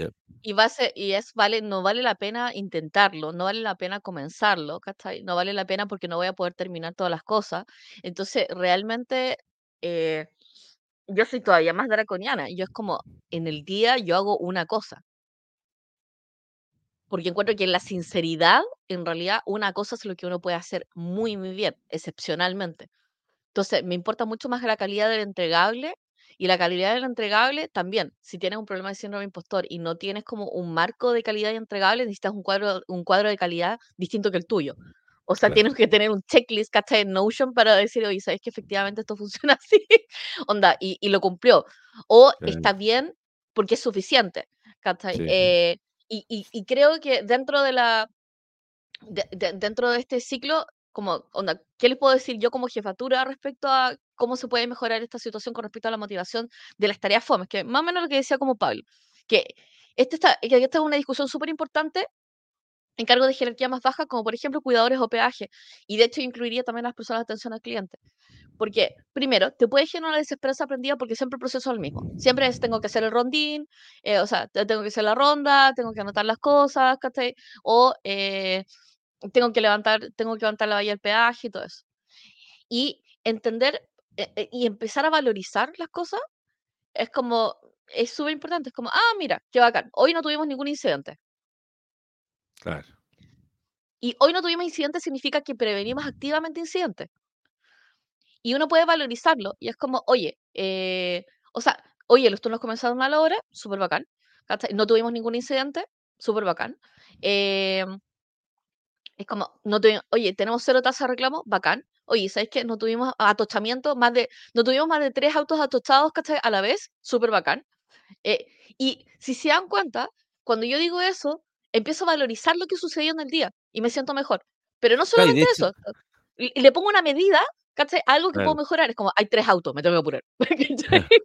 y, y es vale, no vale la pena intentarlo, no vale la pena comenzarlo, No vale la pena porque no voy a poder terminar todas las cosas. Entonces, realmente, eh, yo soy todavía más draconiana. Yo es como, en el día yo hago una cosa. Porque encuentro que en la sinceridad, en realidad, una cosa es lo que uno puede hacer muy, muy bien, excepcionalmente. Entonces, me importa mucho más la calidad del entregable y la calidad del entregable también. Si tienes un problema de síndrome impostor y no tienes como un marco de calidad y entregable, necesitas un cuadro, un cuadro de calidad distinto que el tuyo. O sea, tienes que tener un checklist, ¿cachai? En Notion para decir, oye, ¿sabes que efectivamente esto funciona así? Onda, y, y, lo cumplió. O está bien porque es suficiente, ¿cachai? Eh, y, y, creo que dentro de la... dentro de este ciclo como, onda, ¿qué les puedo decir yo como jefatura respecto a cómo se puede mejorar esta situación con respecto a la motivación de las tareas FOMES? Que más o menos lo que decía como Pablo, que, este está, que esta es una discusión súper importante en cargo de jerarquía más baja, como por ejemplo cuidadores o peaje, y de hecho incluiría también las personas de atención al cliente. Porque, primero, te puede generar una desesperanza aprendida porque siempre el proceso es el mismo. Siempre es, tengo que hacer el rondín, eh, o sea, tengo que hacer la ronda, tengo que anotar las cosas, O eh, tengo que levantar, tengo que levantar la valla del peaje y todo eso. Y entender eh, eh, y empezar a valorizar las cosas es como, es súper importante. Es como, ah, mira, qué bacán. Hoy no tuvimos ningún incidente. Claro. Y hoy no tuvimos incidente significa que prevenimos activamente incidentes. Y uno puede valorizarlo. Y es como, oye, eh, o sea, oye, los turnos comenzaron a la hora, súper bacán. No tuvimos ningún incidente, súper bacán. Eh, es como, no tuvimos, oye, tenemos cero tasa de reclamo, bacán. Oye, ¿sabes qué? No tuvimos atochamiento, más de, no tuvimos más de tres autos atochados, ¿cachai? A la vez, súper bacán. Eh, y si se dan cuenta, cuando yo digo eso, empiezo a valorizar lo que sucedió en el día y me siento mejor. Pero no solamente eso, y le pongo una medida, ¿cachai? Algo que puedo mejorar. Es como, hay tres autos, me tengo que apurar.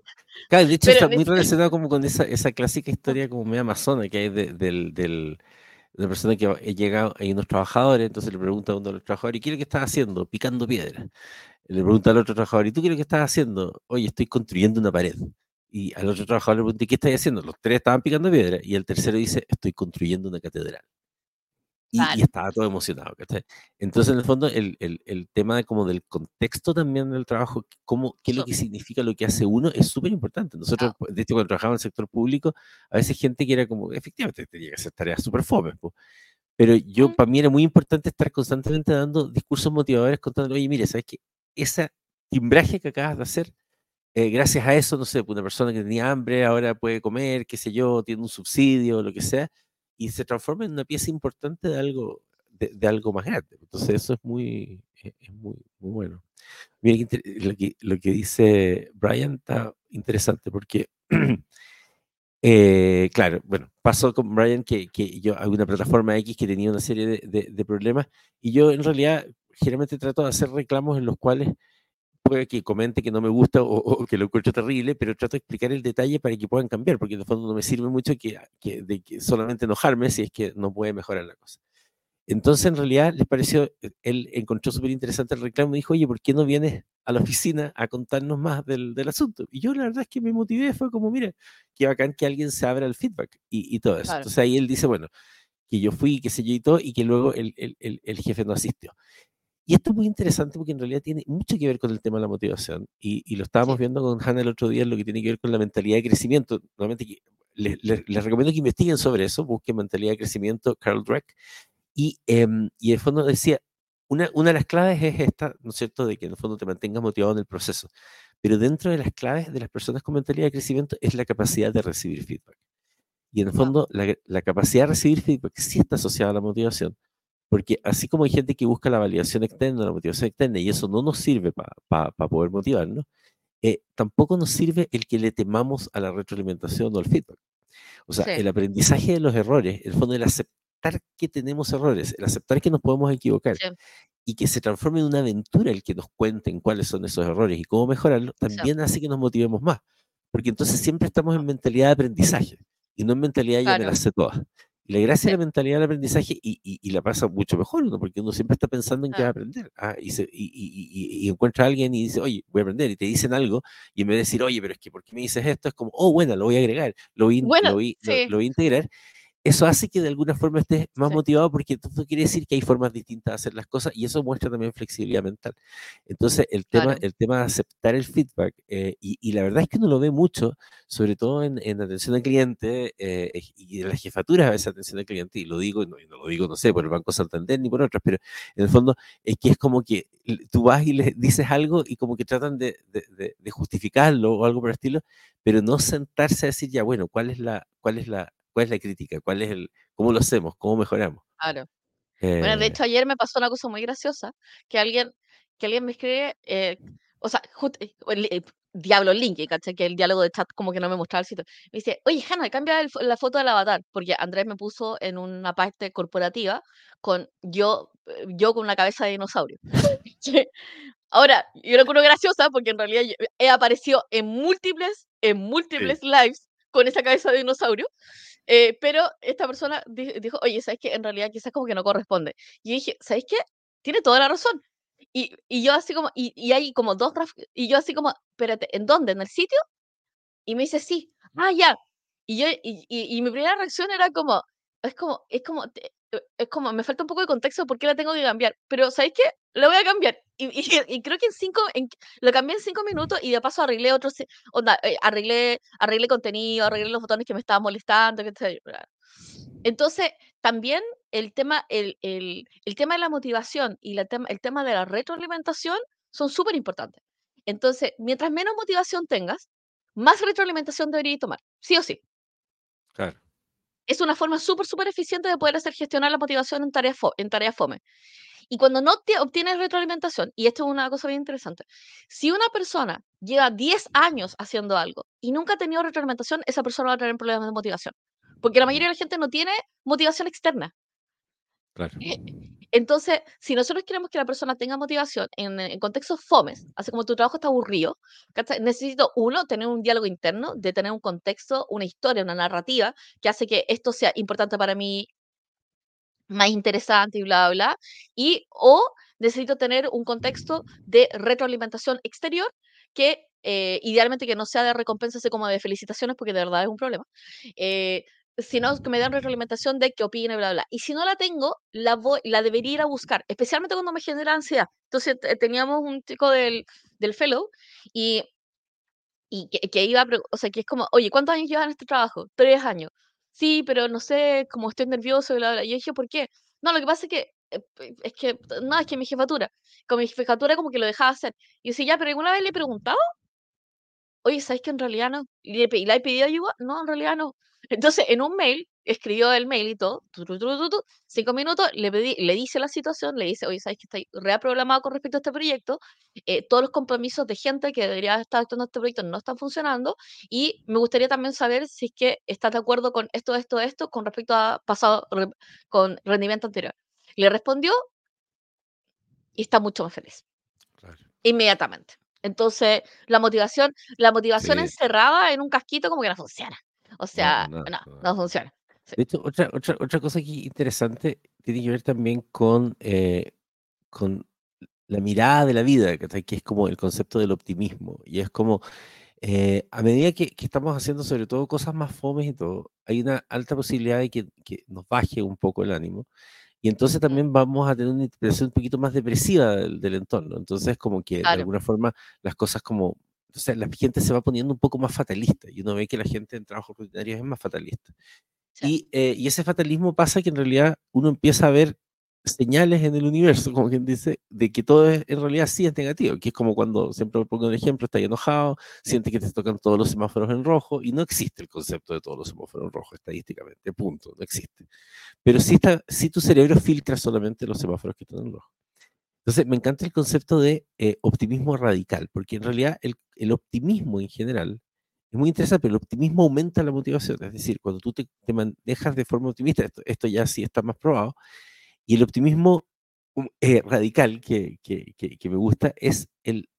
claro, de hecho está muy relacionado como con esa, esa clásica historia como media amazona que hay del, del una persona que llega, hay unos trabajadores, entonces le pregunta a uno de los trabajadores, ¿y qué es lo que estás haciendo? Picando piedra. Le pregunta al otro trabajador, ¿y tú qué es lo que estás haciendo? Oye, estoy construyendo una pared. Y al otro trabajador le pregunta, ¿qué estás haciendo? Los tres estaban picando piedra. Y el tercero dice, estoy construyendo una catedral y, estaba todo emocionado. Entonces, en el fondo, el, el, el, tema de, como del contexto también del trabajo, cómo, qué es lo que significa lo que hace uno, es súper importante. Nosotros, de hecho, cuando trabajamos en el sector público, a veces gente que era como, efectivamente, tenía que hacer tareas súper fome, pero yo, para mí era muy importante estar constantemente dando discursos motivadores contando, oye, mire, ¿sabes qué? Ese timbraje que acabas de hacer eh, gracias a eso, no sé, pues, una persona que tenía hambre ahora puede comer, qué sé yo, tiene un subsidio, lo que sea, y se transforma en una pieza importante de algo, de, algo más grande. Entonces eso es muy, e, es muy, muy bueno. Mira, lo que, lo que dice Brian está interesante porque, eh, claro, bueno, pasó con Brian que, que yo, alguna plataforma X que tenía una serie de, de problemas y yo en realidad generalmente trato de hacer reclamos en los cuales que comente que no me gusta o, que lo encuentro terrible, pero trato de explicar el detalle para que puedan cambiar, porque en el fondo no me sirve mucho que, de que solamente enojarme si es que no puede mejorar la cosa. Entonces, en realidad, les pareció, eh, él encontró súper interesante el reclamo y dijo, oye, ¿por qué no vienes a la oficina a contarnos más del, del, asunto? Y yo la verdad es que me motivé, fue como, mira, qué bacán que alguien se abra el feedback y, y todo eso. Entonces ahí él dice, bueno, que yo fui, que sé yo y todo, y que luego el, el, el, el jefe no asistió. Y esto es muy interesante porque en realidad tiene mucho que ver con el tema de la motivación. Y, lo estábamos viendo con Hannah el otro día, lo que tiene que ver con la mentalidad de crecimiento. Normalmente les, recomiendo que investiguen sobre eso, busquen mentalidad de crecimiento, Carl Dweck. Y, eh, y en el fondo decía, una, una de las claves es esta, ¿no es cierto?, de que en el fondo te mantengas motivado en el proceso. Pero dentro de las claves de las personas con mentalidad de crecimiento es la capacidad de recibir feedback. Y en el fondo, la, la capacidad de recibir feedback sí está asociada a la motivación, porque así como hay gente que busca la validación externa, la motivación externa, y eso no nos sirve para poder motivarnos, eh, tampoco nos sirve el que le temamos a la retroalimentación o al feedback. O sea, el aprendizaje de los errores, el fondo del aceptar que tenemos errores, el aceptar que nos podemos equivocar y que se transforme en una aventura el que nos cuenten cuáles son esos errores y cómo mejorarlos, también hace que nos motivemos más. Porque entonces siempre estamos en mentalidad de aprendizaje y no en mentalidad de ya me las sé todas. La gracia de la mentalidad del aprendizaje, y, y, la pasa mucho mejor, ¿no? porque uno siempre está pensando en qué va a aprender. Ah, y, se, y, encuentra a alguien y dice, oye, voy a aprender, y te dicen algo, y en vez de decir, oye, pero es que, ¿por qué me dices esto? Es como, oh, bueno, lo voy a agregar, lo voy, lo voy, lo voy a integrar, eso hace que de alguna forma estés más motivado porque eso quiere decir que hay formas distintas de hacer las cosas y eso muestra también flexibilidad mental. Entonces, el tema, el tema de aceptar el feedback, eh, y, la verdad es que uno lo ve mucho, sobre todo en, atención al cliente eh, y en las jefaturas a veces atención al cliente, y lo digo, y no, lo digo, no sé, por el Banco Santander ni por otras, pero en el fondo es que es como que tú vas y le dices algo y como que tratan de, de, de justificarlo o algo por el estilo, pero no sentarse a decir ya, bueno, ¿cuál es la, cuál es la ¿Cuál es la crítica? ¿Cuál es el, cómo lo hacemos? ¿Cómo mejoramos? Claro. Bueno, de eh hecho, ayer me pasó una cosa muy graciosa, que alguien, que alguien me escribe, eh, o sea, eh, el, diablo link, ¿cachai? Que el diálogo de chat como que no me mostraba el sitio. Me dice, oye, Hanna, cambia la foto del avatar, porque Andrés me puso en una parte corporativa con yo, yo con una cabeza de dinosaurio. Ahora, yo lo encuentro graciosa porque en realidad he aparecido en múltiples, en múltiples lives con esa cabeza de dinosaurio. Eh, pero esta persona dijo, oye, ¿sabes qué? En realidad quizás como que no corresponde. Y dije, ¿sabes qué? Tiene toda la razón. Y, y yo así como, y, y, hay como dos, y yo así como, espérate, ¿en dónde? ¿En el sitio? Y me dice, sí, ah, ya. Y yo, y, y, mi primera reacción era como, es como, es como, eh, es como, me falta un poco de contexto por qué la tengo que cambiar. Pero, ¿sabes qué? Lo voy a cambiar. Y, y, creo que en cinco, en, lo cambié en cinco minutos y de paso arreglé otros, onda, eh, arreglé, arreglé contenido, arreglé los botones que me estaban molestando, Entonces, también el tema, el, el, el tema de la motivación y la tema, el tema de la retroalimentación son súper importantes. Entonces, mientras menos motivación tengas, más retroalimentación deberías tomar, sí o sí. Claro es una forma súper, súper eficiente de poder hacer gestionar la motivación en tareas, en tareas FOME. Y cuando no obtienes retroalimentación, y esto es una cosa bien interesante, si una persona lleva 10 años haciendo algo y nunca ha tenido retroalimentación, esa persona va a tener problemas de motivación. Porque la mayoría de la gente no tiene motivación externa. Claro. Eh, entonces, si nosotros queremos que la persona tenga motivación en, contextos fomes, así como tu trabajo está aburrido, necesito, uno, tener un diálogo interno, de tener un contexto, una historia, una narrativa, que hace que esto sea importante para mí, más interesante y bla, bla, bla. Y, o necesito tener un contexto de retroalimentación exterior que eh, idealmente que no sea de recompensas como de felicitaciones, porque de verdad es un problema, eh, sino que me den retroalimentación de qué opine, bla, bla. Y si no la tengo, la, voy, la debería ir a buscar, especialmente cuando me genera ansiedad. Entonces, teníamos un chico del, del fellow y, y que, que, iba, o sea, que es como, oye, ¿cuántos años llevas en este trabajo? Tres años. Sí, pero no sé, como estoy nervioso, bla, bla. Y yo dije, ¿por qué? No, lo que pasa es que, eh, es que, no, es que mi jefatura, con mi jefatura como que lo dejaba hacer. Y yo decía, ya, pero ¿alguna vez le he preguntado? Oye, ¿sabes que en realidad no? ¿Y le, le he pedido ayuda? No, en realidad no. Entonces, en un mail, escribió el mail y todo, tu, cinco minutos, le, pedí, le dice la situación, le dice, oye, ¿sabes que está reprogramado con respecto a este proyecto? Eh, todos los compromisos de gente que debería estar actuando en este proyecto no están funcionando y me gustaría también saber si es que estás de acuerdo con esto, esto, esto con respecto a pasado, re- con rendimiento anterior. Le respondió y está mucho más feliz Claro. inmediatamente. Entonces, la motivación, la motivación Sí. encerrada en un casquito como que no funciona. O sea, no, no, no. no funciona. Sí. De hecho, otra, otra, otra cosa aquí interesante tiene que ver también con, eh, con la mirada de la vida, que es como el concepto del optimismo. Y es como, eh, a medida que, que estamos haciendo sobre todo cosas más fomes y todo, hay una alta posibilidad de que, que nos baje un poco el ánimo. Y entonces también vamos a tener una interpretación un poquito más depresiva del, del entorno. Entonces, como que de Claro. alguna forma las cosas como, o sea, la gente se va poniendo un poco más fatalista y uno ve que la gente en trabajos rutinarios es más fatalista. sí. Y, eh, y ese fatalismo pasa que en realidad uno empieza a ver señales en el universo, como quien dice, de que todo es- en realidad sí es negativo, que es como cuando, siempre pongo un ejemplo, estás enojado, sientes que te tocan todos los semáforos en rojo, y no existe el concepto de todos los semáforos en rojo estadísticamente, punto, no existe. Pero sí, está, sí tu cerebro filtra solamente los semáforos que están en rojo. Entonces, me encanta el concepto de eh, optimismo radical, porque en realidad el, el optimismo en general es muy interesante, pero el optimismo aumenta la motivación. Es decir, cuando tú te, te manejas de forma optimista, esto, esto ya sí está más probado, y el optimismo um, eh, radical que, que, me gusta es el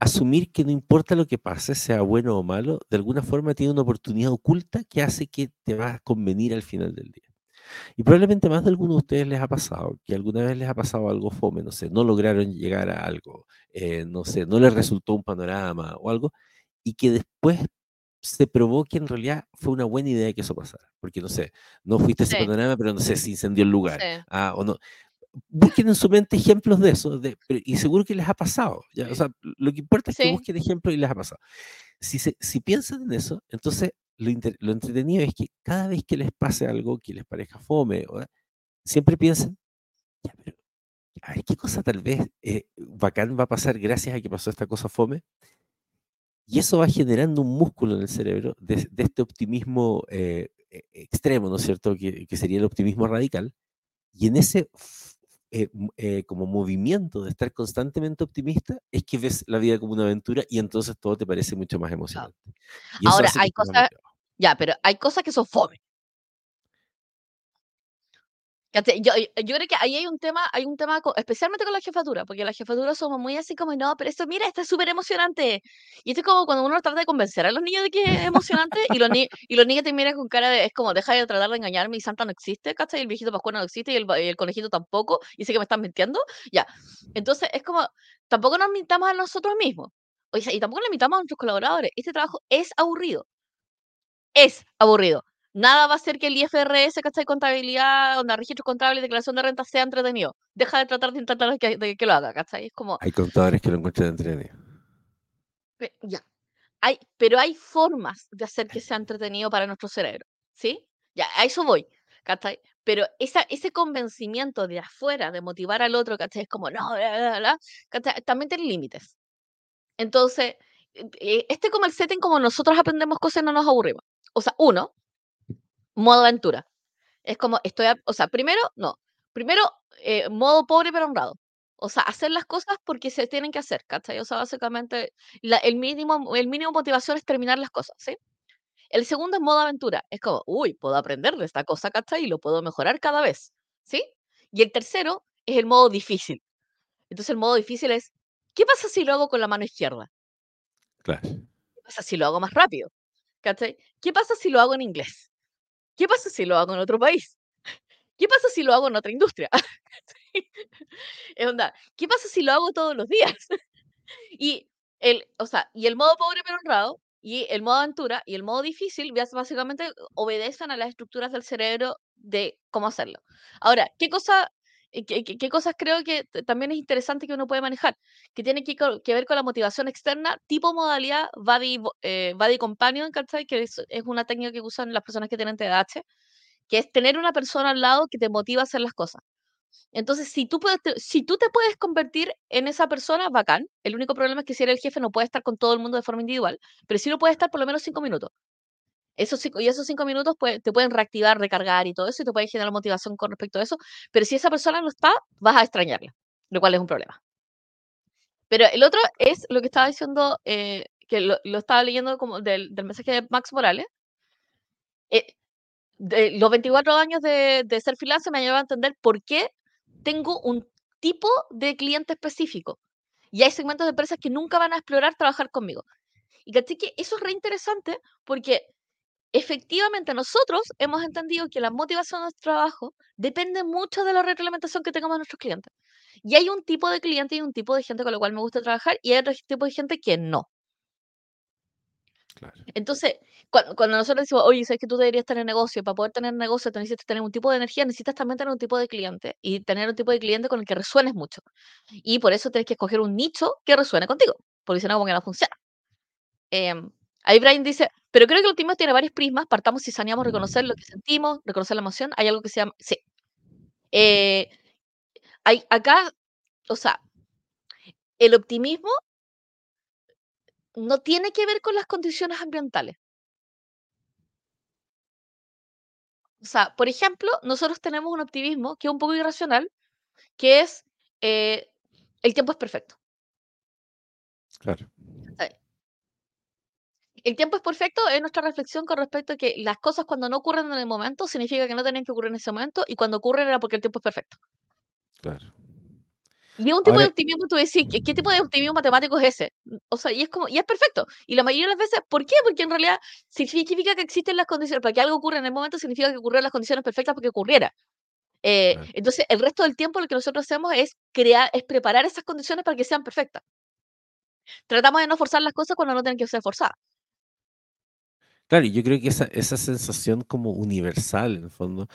asumir que no importa lo que pase, sea bueno o malo, de alguna forma tiene una oportunidad oculta que hace que te va a convenir al final del día. Y probablemente más de alguno de ustedes les ha pasado, que alguna vez les ha pasado algo fome, no sé, no lograron llegar a algo, eh, no sé, no les resultó un panorama o algo, y que después se probó que en realidad fue una buena idea que eso pasara. Porque, no sé, no fuiste a ese panorama, pero no sé, se incendió el lugar. Sí. Ah, o no. Busquen en su mente ejemplos de eso, de- y seguro que les ha pasado. ¿ya? O sea, lo que importa es que busquen ejemplos y les ha pasado. Si, se- si piensan en eso, entonces lo, inter- lo entretenido es que cada vez que les pase algo que les parezca fome, o- siempre piensen, ya, pero, a ver, ¿qué cosa tal vez eh, bacán va a pasar gracias a que pasó esta cosa fome? Y eso va generando un músculo en el cerebro de, de este optimismo eh, e- extremo, ¿no es cierto? Que, que sería el optimismo radical. Y en ese eh, eh, como movimiento de estar constantemente optimista es que ves la vida como una aventura y entonces todo te parece mucho más emocionante. Y Ahora, hay cosas, ya, pero hay cosas que son fome. Yo, yo creo que ahí hay un tema, hay un tema, co- especialmente con la jefatura, porque la jefatura somos muy así como, no, pero esto, mira, esto es súper emocionante. Y esto es como cuando uno trata de convencer a los niños de que es emocionante y los, ni- y los niños te miran con cara de, es como, deja de tratar de engañarme y Santa no existe, ¿cachai? Y el viejito Pascual no existe y el, el conejito tampoco, y sé que me están mintiendo. Ya. Entonces, es como, tampoco nos mintamos a nosotros mismos. Y tampoco le mintamos a nuestros colaboradores. Este trabajo es aburrido es aburrido. Nada va a hacer que el IFRS, ¿cachai? Contabilidad, onda, registro contable, declaración de renta sea entretenido. Deja de tratar de intentar que, de que lo haga, ¿cachai? Es como, Hay contadores que lo encuentran entretenido. ya. Hay, pero hay formas de hacer que sea entretenido para nuestro cerebro, ¿sí? Ya, a eso voy, ¿cachai? Pero esa, ese convencimiento de afuera, de motivar al otro, ¿cachai? Es como, no, bla, bla, bla. También tiene límites. Entonces, eh, este como el setting, como nosotros aprendemos cosas no nos aburrimos. O sea, uno, modo aventura. Es como, estoy, a- o sea, primero, no. Primero, eh, modo pobre pero honrado. O sea, hacer las cosas porque se tienen que hacer, ¿cachai? O sea, básicamente, la- el mínimo, el mínimo motivación es terminar las cosas, ¿sí? El segundo es modo aventura. Es como, uy, puedo aprender de esta cosa, ¿cachai? Y lo puedo mejorar cada vez, ¿sí? Y el tercero es el modo difícil. Entonces, el modo difícil es, ¿qué pasa si lo hago con la mano izquierda? Claro. ¿Qué pasa si lo hago más rápido? ¿Cachai? ¿Qué pasa si lo hago en inglés? ¿Qué pasa si lo hago en otro país? ¿Qué pasa si lo hago en otra industria? Es onda, ¿qué pasa si lo hago todos los días? Y el, o sea, y el modo pobre pero honrado, y el modo aventura, y el modo difícil, básicamente obedecen a las estructuras del cerebro de cómo hacerlo. Ahora, ¿qué cosa, qué, qué- cosas creo que también es interesante que uno puede manejar? Que tiene que, que ver con la motivación externa, tipo modalidad Buddy, bo- eh, buddy Companion, ¿cachai? Que es, es una técnica que usan las personas que tienen TDAH, que es tener una persona al lado que te motiva a hacer las cosas. Entonces, si tú, puedes, si tú te puedes convertir en esa persona, bacán. El único problema es que si eres el jefe no puedes estar con todo el mundo de forma individual, pero sí lo puedes estar por lo menos cinco minutos. Esos cinco, y esos cinco minutos pues, te pueden reactivar, recargar y todo eso, y te pueden generar motivación con respecto a eso. Pero si esa persona no está, vas a extrañarla, lo cual es un problema. Pero el otro es lo que estaba diciendo, eh, que lo, estaba leyendo como del, mensaje de Max Morales. Eh, de, los 24 años de, de ser freelancer me han llevado a entender por qué tengo un tipo de cliente específico. Y hay segmentos de empresas que nunca van a explorar trabajar conmigo. Y caché que eso es re interesante porque efectivamente nosotros hemos entendido que la motivación de nuestro trabajo depende mucho de la retroalimentación que tengamos nuestros clientes. Y hay un tipo de cliente y un tipo de gente con lo cual me gusta trabajar y hay otro tipo de gente que no. Entonces, cuando, nosotros decimos, oye, sabes que tú deberías tener negocio, para poder tener negocio necesitas tener un tipo de energía, necesitas también tener un tipo de cliente y tener un tipo de cliente con el que resuenes mucho. Y por eso tienes que escoger un nicho que resuene contigo, porque si no, como que no funciona. Em, ahí Brian dice, pero creo que el optimismo tiene varios prismas, partamos si saneamos reconocer lo que sentimos, reconocer la emoción, hay algo que se llama, sí. Eh, hay acá, o sea, el optimismo no tiene que ver con las condiciones ambientales. O sea, por ejemplo, nosotros tenemos un optimismo que es un poco irracional, que es eh, el tiempo es perfecto. Claro. El tiempo es perfecto es nuestra reflexión con respecto a que las cosas cuando no ocurren en el momento significa que no tienen que ocurrir en ese momento y cuando ocurren era porque el tiempo es perfecto. Claro. Y es un tipo de optimismo, tú decís, ¿qué, ¿qué, tipo de optimismo matemático es ese? O sea, y es como, y es perfecto. Y la mayoría de las veces, ¿por qué? Porque en realidad significa que existen las condiciones, para que algo ocurra en el momento significa que ocurrieron las condiciones perfectas para que ocurriera. Eh, entonces, el resto del tiempo lo que nosotros hacemos es crear, es preparar esas condiciones para que sean perfectas. Tratamos de no forzar las cosas cuando no tienen que ser forzadas. Claro, y yo creo que esa, esa sensación como universal, en el fondo,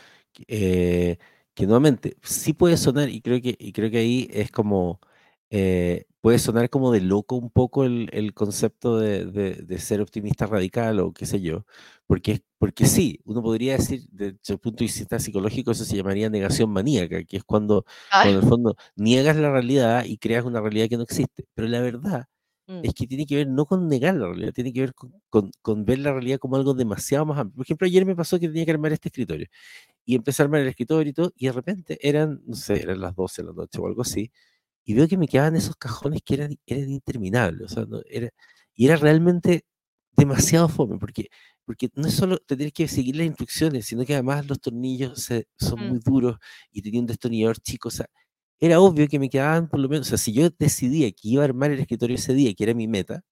eh, que nuevamente sí puede sonar, y creo que, y creo que ahí es como, eh, puede sonar como de loco un poco el, el concepto de, de, ser optimista radical o qué sé yo, porque, porque sí, uno podría decir, desde el punto de vista psicológico, eso se llamaría negación maníaca, que es cuando, cuando en el fondo niegas la realidad y creas una realidad que no existe, pero la verdad mm. es que tiene que ver no con negar la realidad, tiene que ver con, con, con, ver la realidad como algo demasiado más amplio. Por ejemplo, ayer me pasó que tenía que armar este escritorio y empecé a armar el escritorio y todo, y de repente eran, no sé, eran las 12 de la noche o algo así, y veo que me quedaban esos cajones que eran, eran interminables, o sea, no, era, y era realmente demasiado fome, porque, porque no es solo tener que seguir las instrucciones, sino que además los tornillos son mm. muy duros y tenía un destornillador chico, o sea, era obvio que me quedaban por lo menos, o sea, si yo decidía que iba a armar el escritorio ese día, que era mi meta,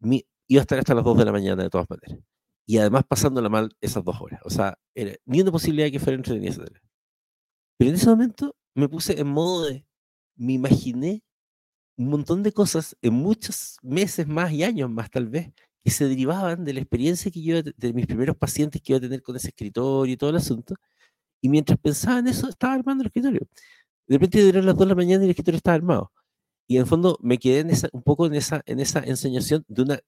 mi, iba a estar hasta las 2 de la mañana de todas maneras y además pasándola mal esas dos horas. O sea, era ni una posibilidad que fuera entretenida esa. Pero en ese momento me puse en modo de, me imaginé un montón de cosas en muchos meses más y años más tal vez, que se derivaban de la experiencia que yo, de mis primeros pacientes que iba a tener con ese escritorio y todo el asunto. Y mientras pensaba en eso, estaba armando el escritorio. De repente eran las 2 de la mañana y el escritorio estaba armado. Y en el fondo me quedé en esa, un poco en esa, en esa enseñación de una,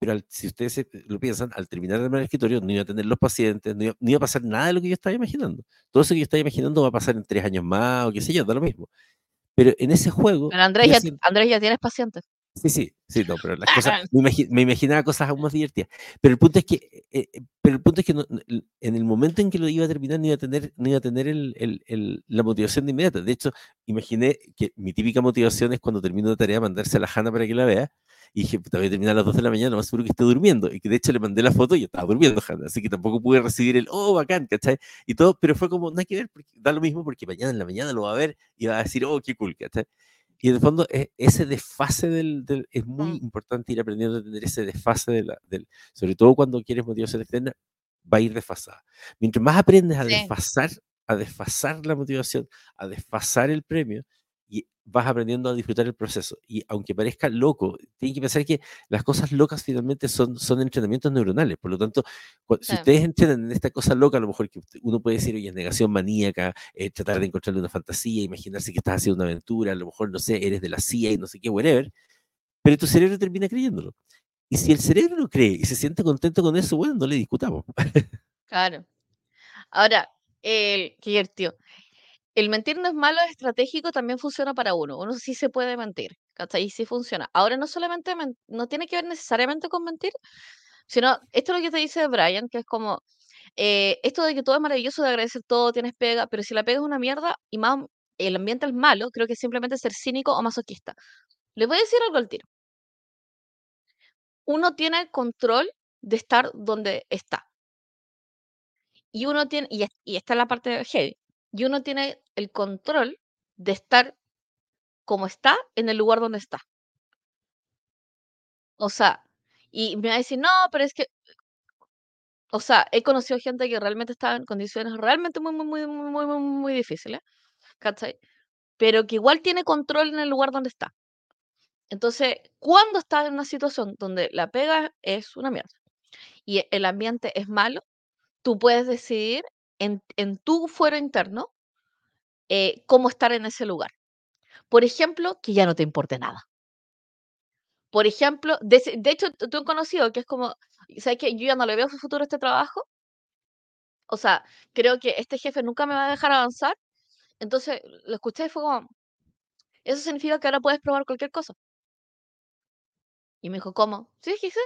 pero si ustedes lo piensan, al terminar de armar el escritorio no iba a tener los pacientes, no iba, a pasar nada de lo que yo estaba imaginando. Todo eso que yo estaba imaginando va a pasar en tres años más o qué sé yo, da lo mismo. Pero en ese juego... Pero Andrés, ya, Andrés ya tienes pacientes. Sí, sí, sí, no, pero las cosas, me, imaginaba cosas aún más divertidas. Pero el punto es que, eh, eh, pero el punto es que en el momento en que lo iba a terminar no iba a tener, no iba a tener el, el, la motivación de inmediata. De hecho, imaginé que mi típica motivación es cuando termino de tarea mandarse a la Hanna para que la vea y dije, puta, voy a terminar a las 2 de la mañana, más seguro que esté durmiendo. Y que de hecho le mandé la foto y yo estaba durmiendo, así que tampoco pude recibir el, oh, bacán, ¿cachai? Y todo, pero fue como, no hay que ver, porque da lo mismo porque mañana en la mañana lo va a ver y va a decir, oh, qué cool, ¿cachai? Y en el fondo, e, ese desfase del, del es muy mm. importante ir aprendiendo a tener ese desfase, de la, del, sobre todo cuando quieres motivación externa, va a ir desfasada. Mientras más aprendes a desfasar, a desfasar la motivación, a desfasar el premio, y vas aprendiendo a disfrutar el proceso. Y aunque parezca loco, tienen que pensar que las cosas locas finalmente son, son entrenamientos neuronales. Por lo tanto, si ustedes entrenan en esta cosa loca, a lo mejor que uno puede decir, oye, es negación maníaca, eh, tratar de encontrarle una fantasía, imaginarse que estás haciendo una aventura, a lo mejor, no sé, eres de la CIA y no sé qué, whatever, pero tu cerebro termina creyéndolo. Y si el cerebro lo cree y se siente contento con eso, bueno, no le discutamos. Claro. Ahora, el, qué divertido. El mentir no es malo, es estratégico, también funciona para uno. Uno sí se puede mentir, ¿cachai? Y sí funciona. Ahora no solamente, no tiene que ver necesariamente con mentir, sino esto es lo que te dice Brian, que es como, eh, esto de que todo es maravilloso, de agradecer todo, tienes pega, pero si la pega es una mierda y más el ambiente es malo, creo que es simplemente ser cínico o masoquista. Les voy a decir algo al tiro. Uno tiene el control de estar donde está. Y uno tiene, y, y esta es la parte heavy, y uno tiene el control de estar como está en el lugar donde está. O sea, y me va a decir, no, pero es que, o sea, he conocido gente que realmente estaba en condiciones realmente muy, muy, muy, muy, muy, muy difíciles, ¿cachai? Pero que igual tiene control en el lugar donde está. Entonces, cuando estás en una situación donde la pega es una mierda y el ambiente es malo, tú puedes decidir en, en tu fuero interno eh, cómo estar en ese lugar. Por ejemplo, que ya no te importe nada. Por ejemplo, de, hecho, tú has conocido que es como, ¿sabes que Yo ya no le veo futuro a este trabajo. O sea, creo que este jefe nunca me va a dejar avanzar. Entonces, lo escuché y fue como, eso significa que ahora puedes probar cualquier cosa. Y me dijo, ¿cómo? Sí, dije,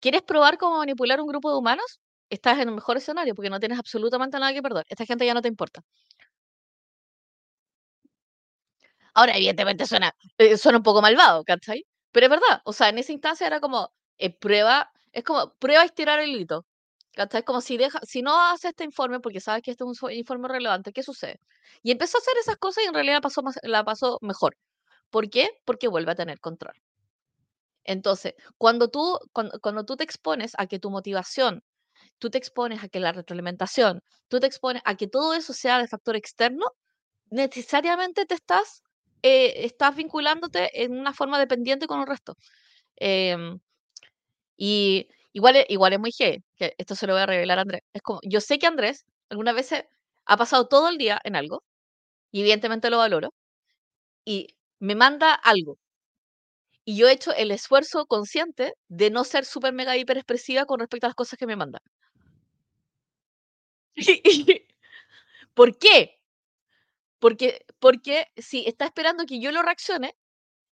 ¿quieres probar cómo manipular un grupo de humanos? Estás en un mejor escenario porque no tienes absolutamente nada que perder. Esta gente ya no te importa. Ahora, evidentemente suena, eh, suena un poco malvado, ¿cachai? Pero es verdad, o sea, en esa instancia era como, eh, prueba, es como, prueba estirar el hito. ¿Cachai? Como si deja, si no hace este informe porque sabes que este es un informe relevante, ¿qué sucede? Y empezó a hacer esas cosas y en realidad pasó más, la pasó mejor. ¿Por qué? Porque vuelve a tener control. Entonces, cuando tú, cuando tú te expones a que tu motivación, tú te expones a que la retroalimentación, tú te expones a que todo eso sea de factor externo, necesariamente te estás eh, estás vinculándote en una forma dependiente con el resto. Em, y igual, igual es muy G, que esto se lo voy a revelar a Andrés. Es como, yo sé que Andrés algunas veces ha pasado todo el día en algo, y evidentemente lo valoro, y me manda algo. Y yo he hecho el esfuerzo consciente de no ser súper mega hiper expresiva con respecto a las cosas que me manda. ¿Por qué? Porque, porque si está esperando que yo lo reaccione,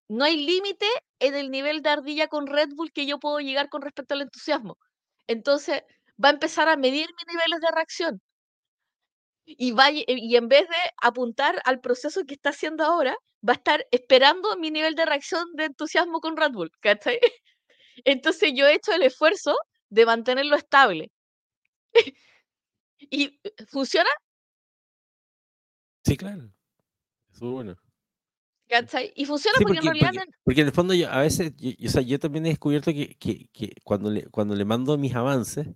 no hay límite en el nivel de ardilla con Red Bull que yo puedo llegar con respecto al entusiasmo. Entonces, va a empezar a medir mis niveles de reacción. Y, va, y en vez de apuntar al proceso que está haciendo ahora, va a estar esperando mi nivel de reacción de entusiasmo con Red Bull. ¿cachai? Entonces yo he hecho el esfuerzo de mantenerlo estable. ¿Y funciona? Sí, claro. Es muy bueno. ¿Cachai? Y funciona porque, en realidad. Porque, en el fondo, yo, a veces, yo, o sea, yo también he descubierto que, que, que, cuando, le, cuando le mando mis avances,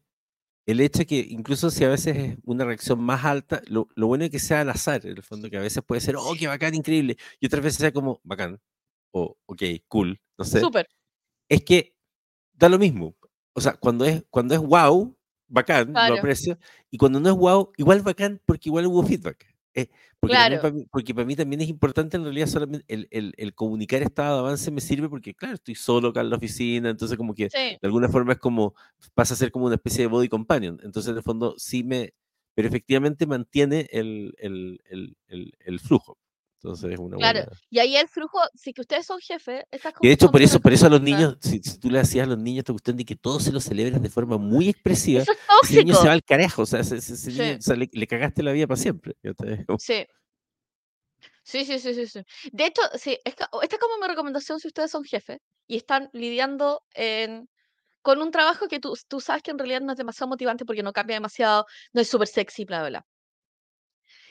el hecho que incluso si a veces es una reacción más alta, lo, lo, bueno es que sea al azar, en el fondo, que a veces puede ser, oh, qué bacán, increíble, y otras veces sea como, bacán, o ok, cool, no sé. Súper. Es que da lo mismo. O sea, cuando es, cuando es wow, bacán, lo aprecio, y cuando no es wow, igual bacán, porque igual hubo feedback. Eh, porque, para mí, porque, para mí, también es importante en realidad solamente el, el, el, comunicar estado de avance me sirve porque, claro, estoy solo acá en la oficina, entonces como que de alguna forma es como, pasa a ser como una especie de body companion. Entonces, en el fondo, sí me, pero efectivamente mantiene el, el flujo. Entonces es una Claro, y ahí el flujo, si que ustedes son jefes, estas De hecho, por eso, por eso a los niños, si, tú le hacías a los niños esta cuestión de que todos se lo celebras de forma muy expresiva, ese niño se va al carajo, o sea, le, cagaste la vida para siempre. Sí. Sí, sí, sí, sí, De hecho, sí, esta es como mi recomendación si ustedes son jefes y están lidiando con un trabajo que tú, tú sabes que en realidad no es demasiado motivante porque no cambia demasiado, no es súper sexy, bla, bla, bla.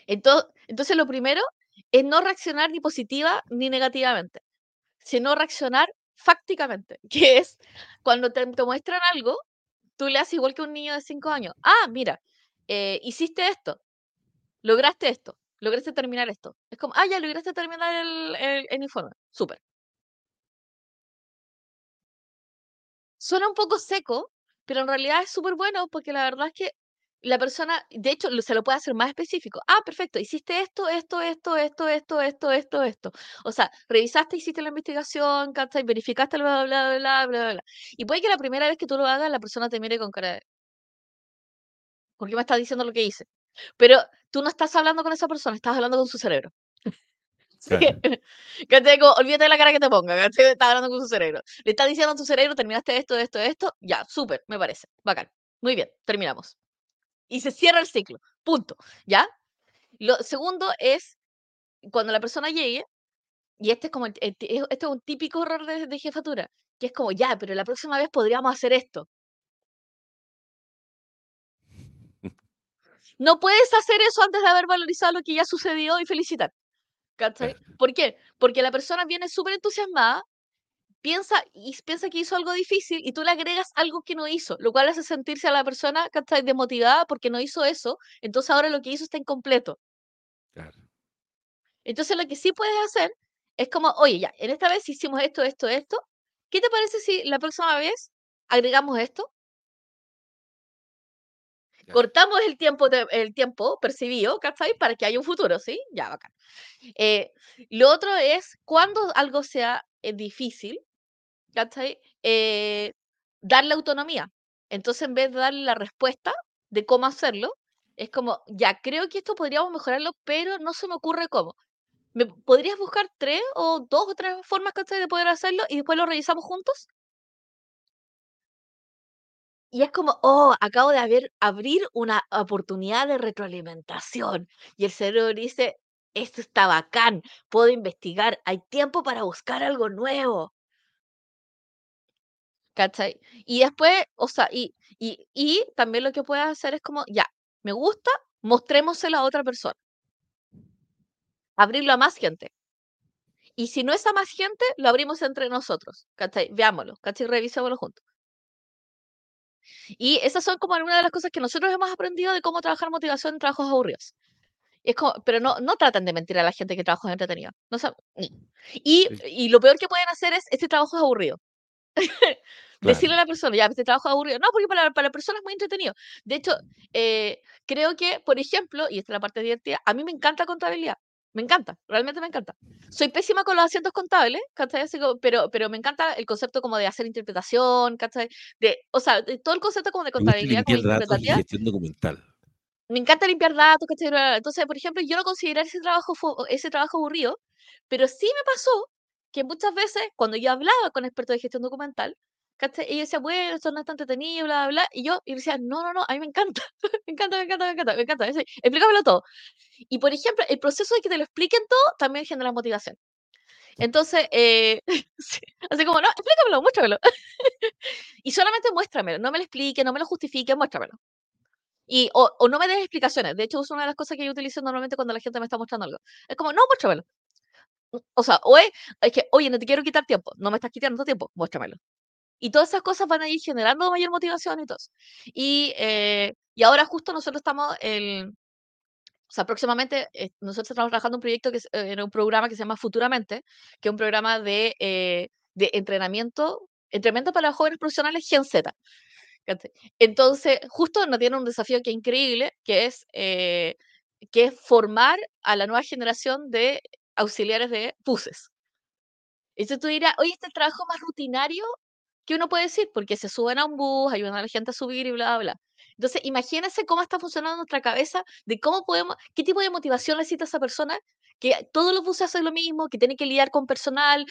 Entonces, entonces, lo primero es no reaccionar ni positiva ni negativamente, sino reaccionar fácticamente, que es cuando te, muestran algo, tú le haces igual que un niño de 5 años. Ah, mira, eh, hiciste esto, lograste esto, lograste terminar esto. Es como, ah, ya lograste terminar el, el informe. Súper. Suena un poco seco, pero en realidad es súper bueno porque la verdad es que la persona, de hecho, se lo puede hacer más específico. Ah, perfecto, hiciste esto, esto, esto, esto, esto, esto, esto, esto. O sea, revisaste, hiciste la investigación, ¿cachai? Verificaste, bla, bla, bla, bla, bla, bla. Y puede que la primera vez que tú lo hagas, la persona te mire con cara de... ¿Por qué me estás diciendo lo que hice? Pero tú no estás hablando con esa persona, estás hablando con su cerebro. ¿cachai? Como, olvídate de la cara que te ponga, ¿cachai? Estás hablando con su cerebro. Le estás diciendo a tu cerebro, terminaste esto, esto, esto, ya, súper, me parece, bacán. Muy bien, terminamos. Y se cierra el ciclo, punto, ¿ya? Lo segundo es cuando la persona llegue, y este es como este es un típico error de, de jefatura, que es como, ya, pero la próxima vez podríamos hacer esto. No puedes hacer eso antes de haber valorizado lo que ya sucedió y felicitar. ¿Cachai? ¿Por qué? Porque la persona viene súper entusiasmada, piensa y piensa que hizo algo difícil y tú le agregas algo que no hizo, lo cual hace sentirse a la persona, ¿cachai? Desmotivada porque no hizo eso, entonces ahora lo que hizo está incompleto. Claro. Entonces lo que sí puedes hacer es como, oye, ya, en esta vez hicimos esto, esto, esto, ¿qué te parece si la próxima vez agregamos esto? Ya. Cortamos el tiempo, de- el tiempo percibido, ¿cachai? Para que haya un futuro, ¿sí? Ya, bacán. Eh, lo otro es, cuando algo sea eh, difícil, Eh, darle autonomía. Entonces, en vez de darle la respuesta de cómo hacerlo, es como, ya, creo que esto podríamos mejorarlo, pero no se me ocurre cómo. ¿Me podrías buscar tres o dos o tres formas, ¿cachai? de poder hacerlo y después lo revisamos juntos? Y es como, oh, acabo de abrir una oportunidad de retroalimentación. Y el cerebro dice, esto está bacán, puedo investigar, hay tiempo para buscar algo nuevo. ¿Cachai? Y después, o sea, y, y, y también lo que puedes hacer es como, ya, me gusta, mostrémoselo a otra persona. Abrirlo a más gente. Y si no es a más gente, lo abrimos entre nosotros. ¿Cachai? Veámoslo, ¿cachai? Revisémoslo juntos. Y esas son como algunas de las cosas que nosotros hemos aprendido de cómo trabajar motivación en trabajos aburridos. Es como, pero no, no traten de mentir a la gente que trabaja en entretenido. No sa- ni. Y, y lo peor que pueden hacer es, este trabajo es aburrido. Decirle a Claro. la persona, ya, este trabajo es aburrido. No, porque para, para la persona es muy entretenido. De hecho, eh, creo que, por ejemplo, y esta es la parte divertida, a mí me encanta contabilidad. Me encanta, realmente me encanta. Soy pésima con los asientos contables, ¿cachai? Pero, pero me encanta el concepto como de hacer interpretación, ¿cachai? De, o sea, de todo el concepto como de contabilidad como datos y gestión documental. Me encanta limpiar datos, ¿cachai? Entonces, por ejemplo, yo no considero ese trabajo, ese trabajo aburrido, pero sí me pasó que muchas veces cuando yo hablaba con expertos de gestión documental, ¿cachai? Ellos decían, bueno, esto no es tan entretenido, bla, bla, bla, y yo y decía, no, no, no, a mí me encanta, me encanta, me encanta, me encanta, me encanta, explícamelo todo. Y, por ejemplo, el proceso de que te lo expliquen todo también genera motivación. Entonces, eh, sí, así como, no, explícamelo, muéstramelo. y solamente muéstramelo, no me lo explique, no me lo justifique, muéstramelo. Y, o, o no me des explicaciones. De hecho, es una de las cosas que yo utilizo normalmente cuando la gente me está mostrando algo. Es como, no, muéstramelo. O- O sea, o es, es que, oye, no te quiero quitar tiempo. No me estás quitando tiempo, muéstramelo. Y todas esas cosas van a ir generando mayor motivación y todo. Y, eh, y ahora justo nosotros estamos, el, o sea, próximamente eh, nosotros estamos trabajando un proyecto que es, eh, en un programa que se llama Futuramente, que es un programa de, eh, de entrenamiento, entrenamiento para los jóvenes profesionales Gen Z. Entonces, justo nos tiene un desafío que es increíble, que es, eh, que es formar a la nueva generación de auxiliares de buses. Entonces tú dirás, oye, este trabajo más rutinario que uno puede decir, porque se suben a un bus, ayudan a la gente a subir y bla, bla. Entonces, imagínense cómo está funcionando nuestra cabeza, de cómo podemos, qué tipo de motivación necesita esa persona, que todos los buses hacen lo mismo, que tiene que lidiar con personal,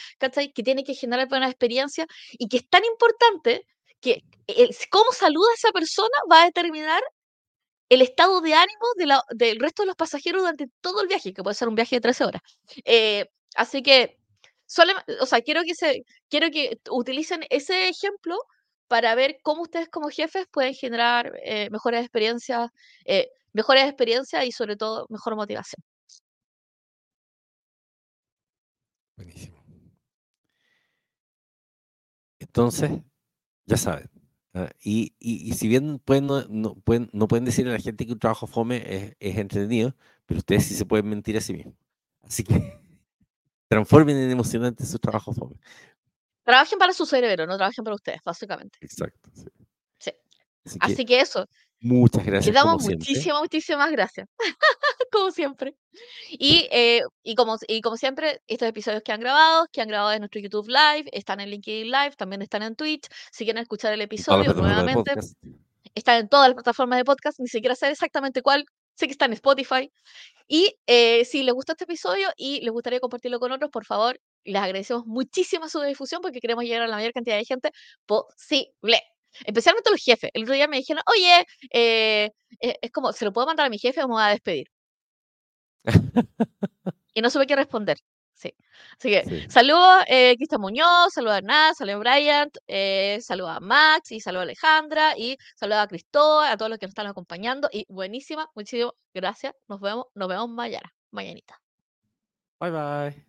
que tiene que generar buenas experiencias, y que es tan importante que el- cómo saluda a esa persona va a determinar el estado de ánimo del resto de los pasajeros durante todo el viaje, que puede ser un viaje de 13 horas. Eh, así que, solema- o sea, quiero que, se, quiero que utilicen ese ejemplo para ver cómo ustedes como jefes pueden generar eh, mejores experiencias, eh, mejores experiencias y sobre todo mejor motivación. Buenísimo. Entonces, ya saben. ¿ah? Y, y, y si bien pueden no, no pueden, no pueden decirle a la gente que un trabajo fome es, es entretenido, pero ustedes sí se pueden mentir a sí mismos. Así que transformen en emocionante su trabajo. Trabajen para su cerebro, no trabajen para ustedes, básicamente. Exacto. sí. Sí. Así que Así que eso, muchas gracias les damos muchísimas, muchísimas gracias. como siempre. Y, eh, y, como, y como siempre, estos episodios que han grabado, que han grabado en nuestro YouTube Live, están en LinkedIn Live, también están en Twitch. Si quieren escuchar el episodio nuevamente, están en todas las plataformas de podcast, ni siquiera sé exactamente cuál, sé que está en Spotify. Y eh, si les gustó este episodio y les gustaría compartirlo con otros, por favor, les agradecemos muchísimo su difusión porque queremos llegar a la mayor cantidad de gente posible. Especialmente los jefes. El otro día me dijeron, oye, eh, eh, es como, ¿se lo puedo mandar a mi jefe o me voy a despedir? y no supe qué responder. Sí. Así que saludos, eh, Cristian Muñoz, saludos a Hernán, saludos a Bryant, eh, saludos a Max y saludos a Alejandra y saludos a Cristóbal, a todos los que nos están acompañando y buenísima, muchísimas gracias. Nos vemos, nos vemos mañana, mañanita. Bye bye.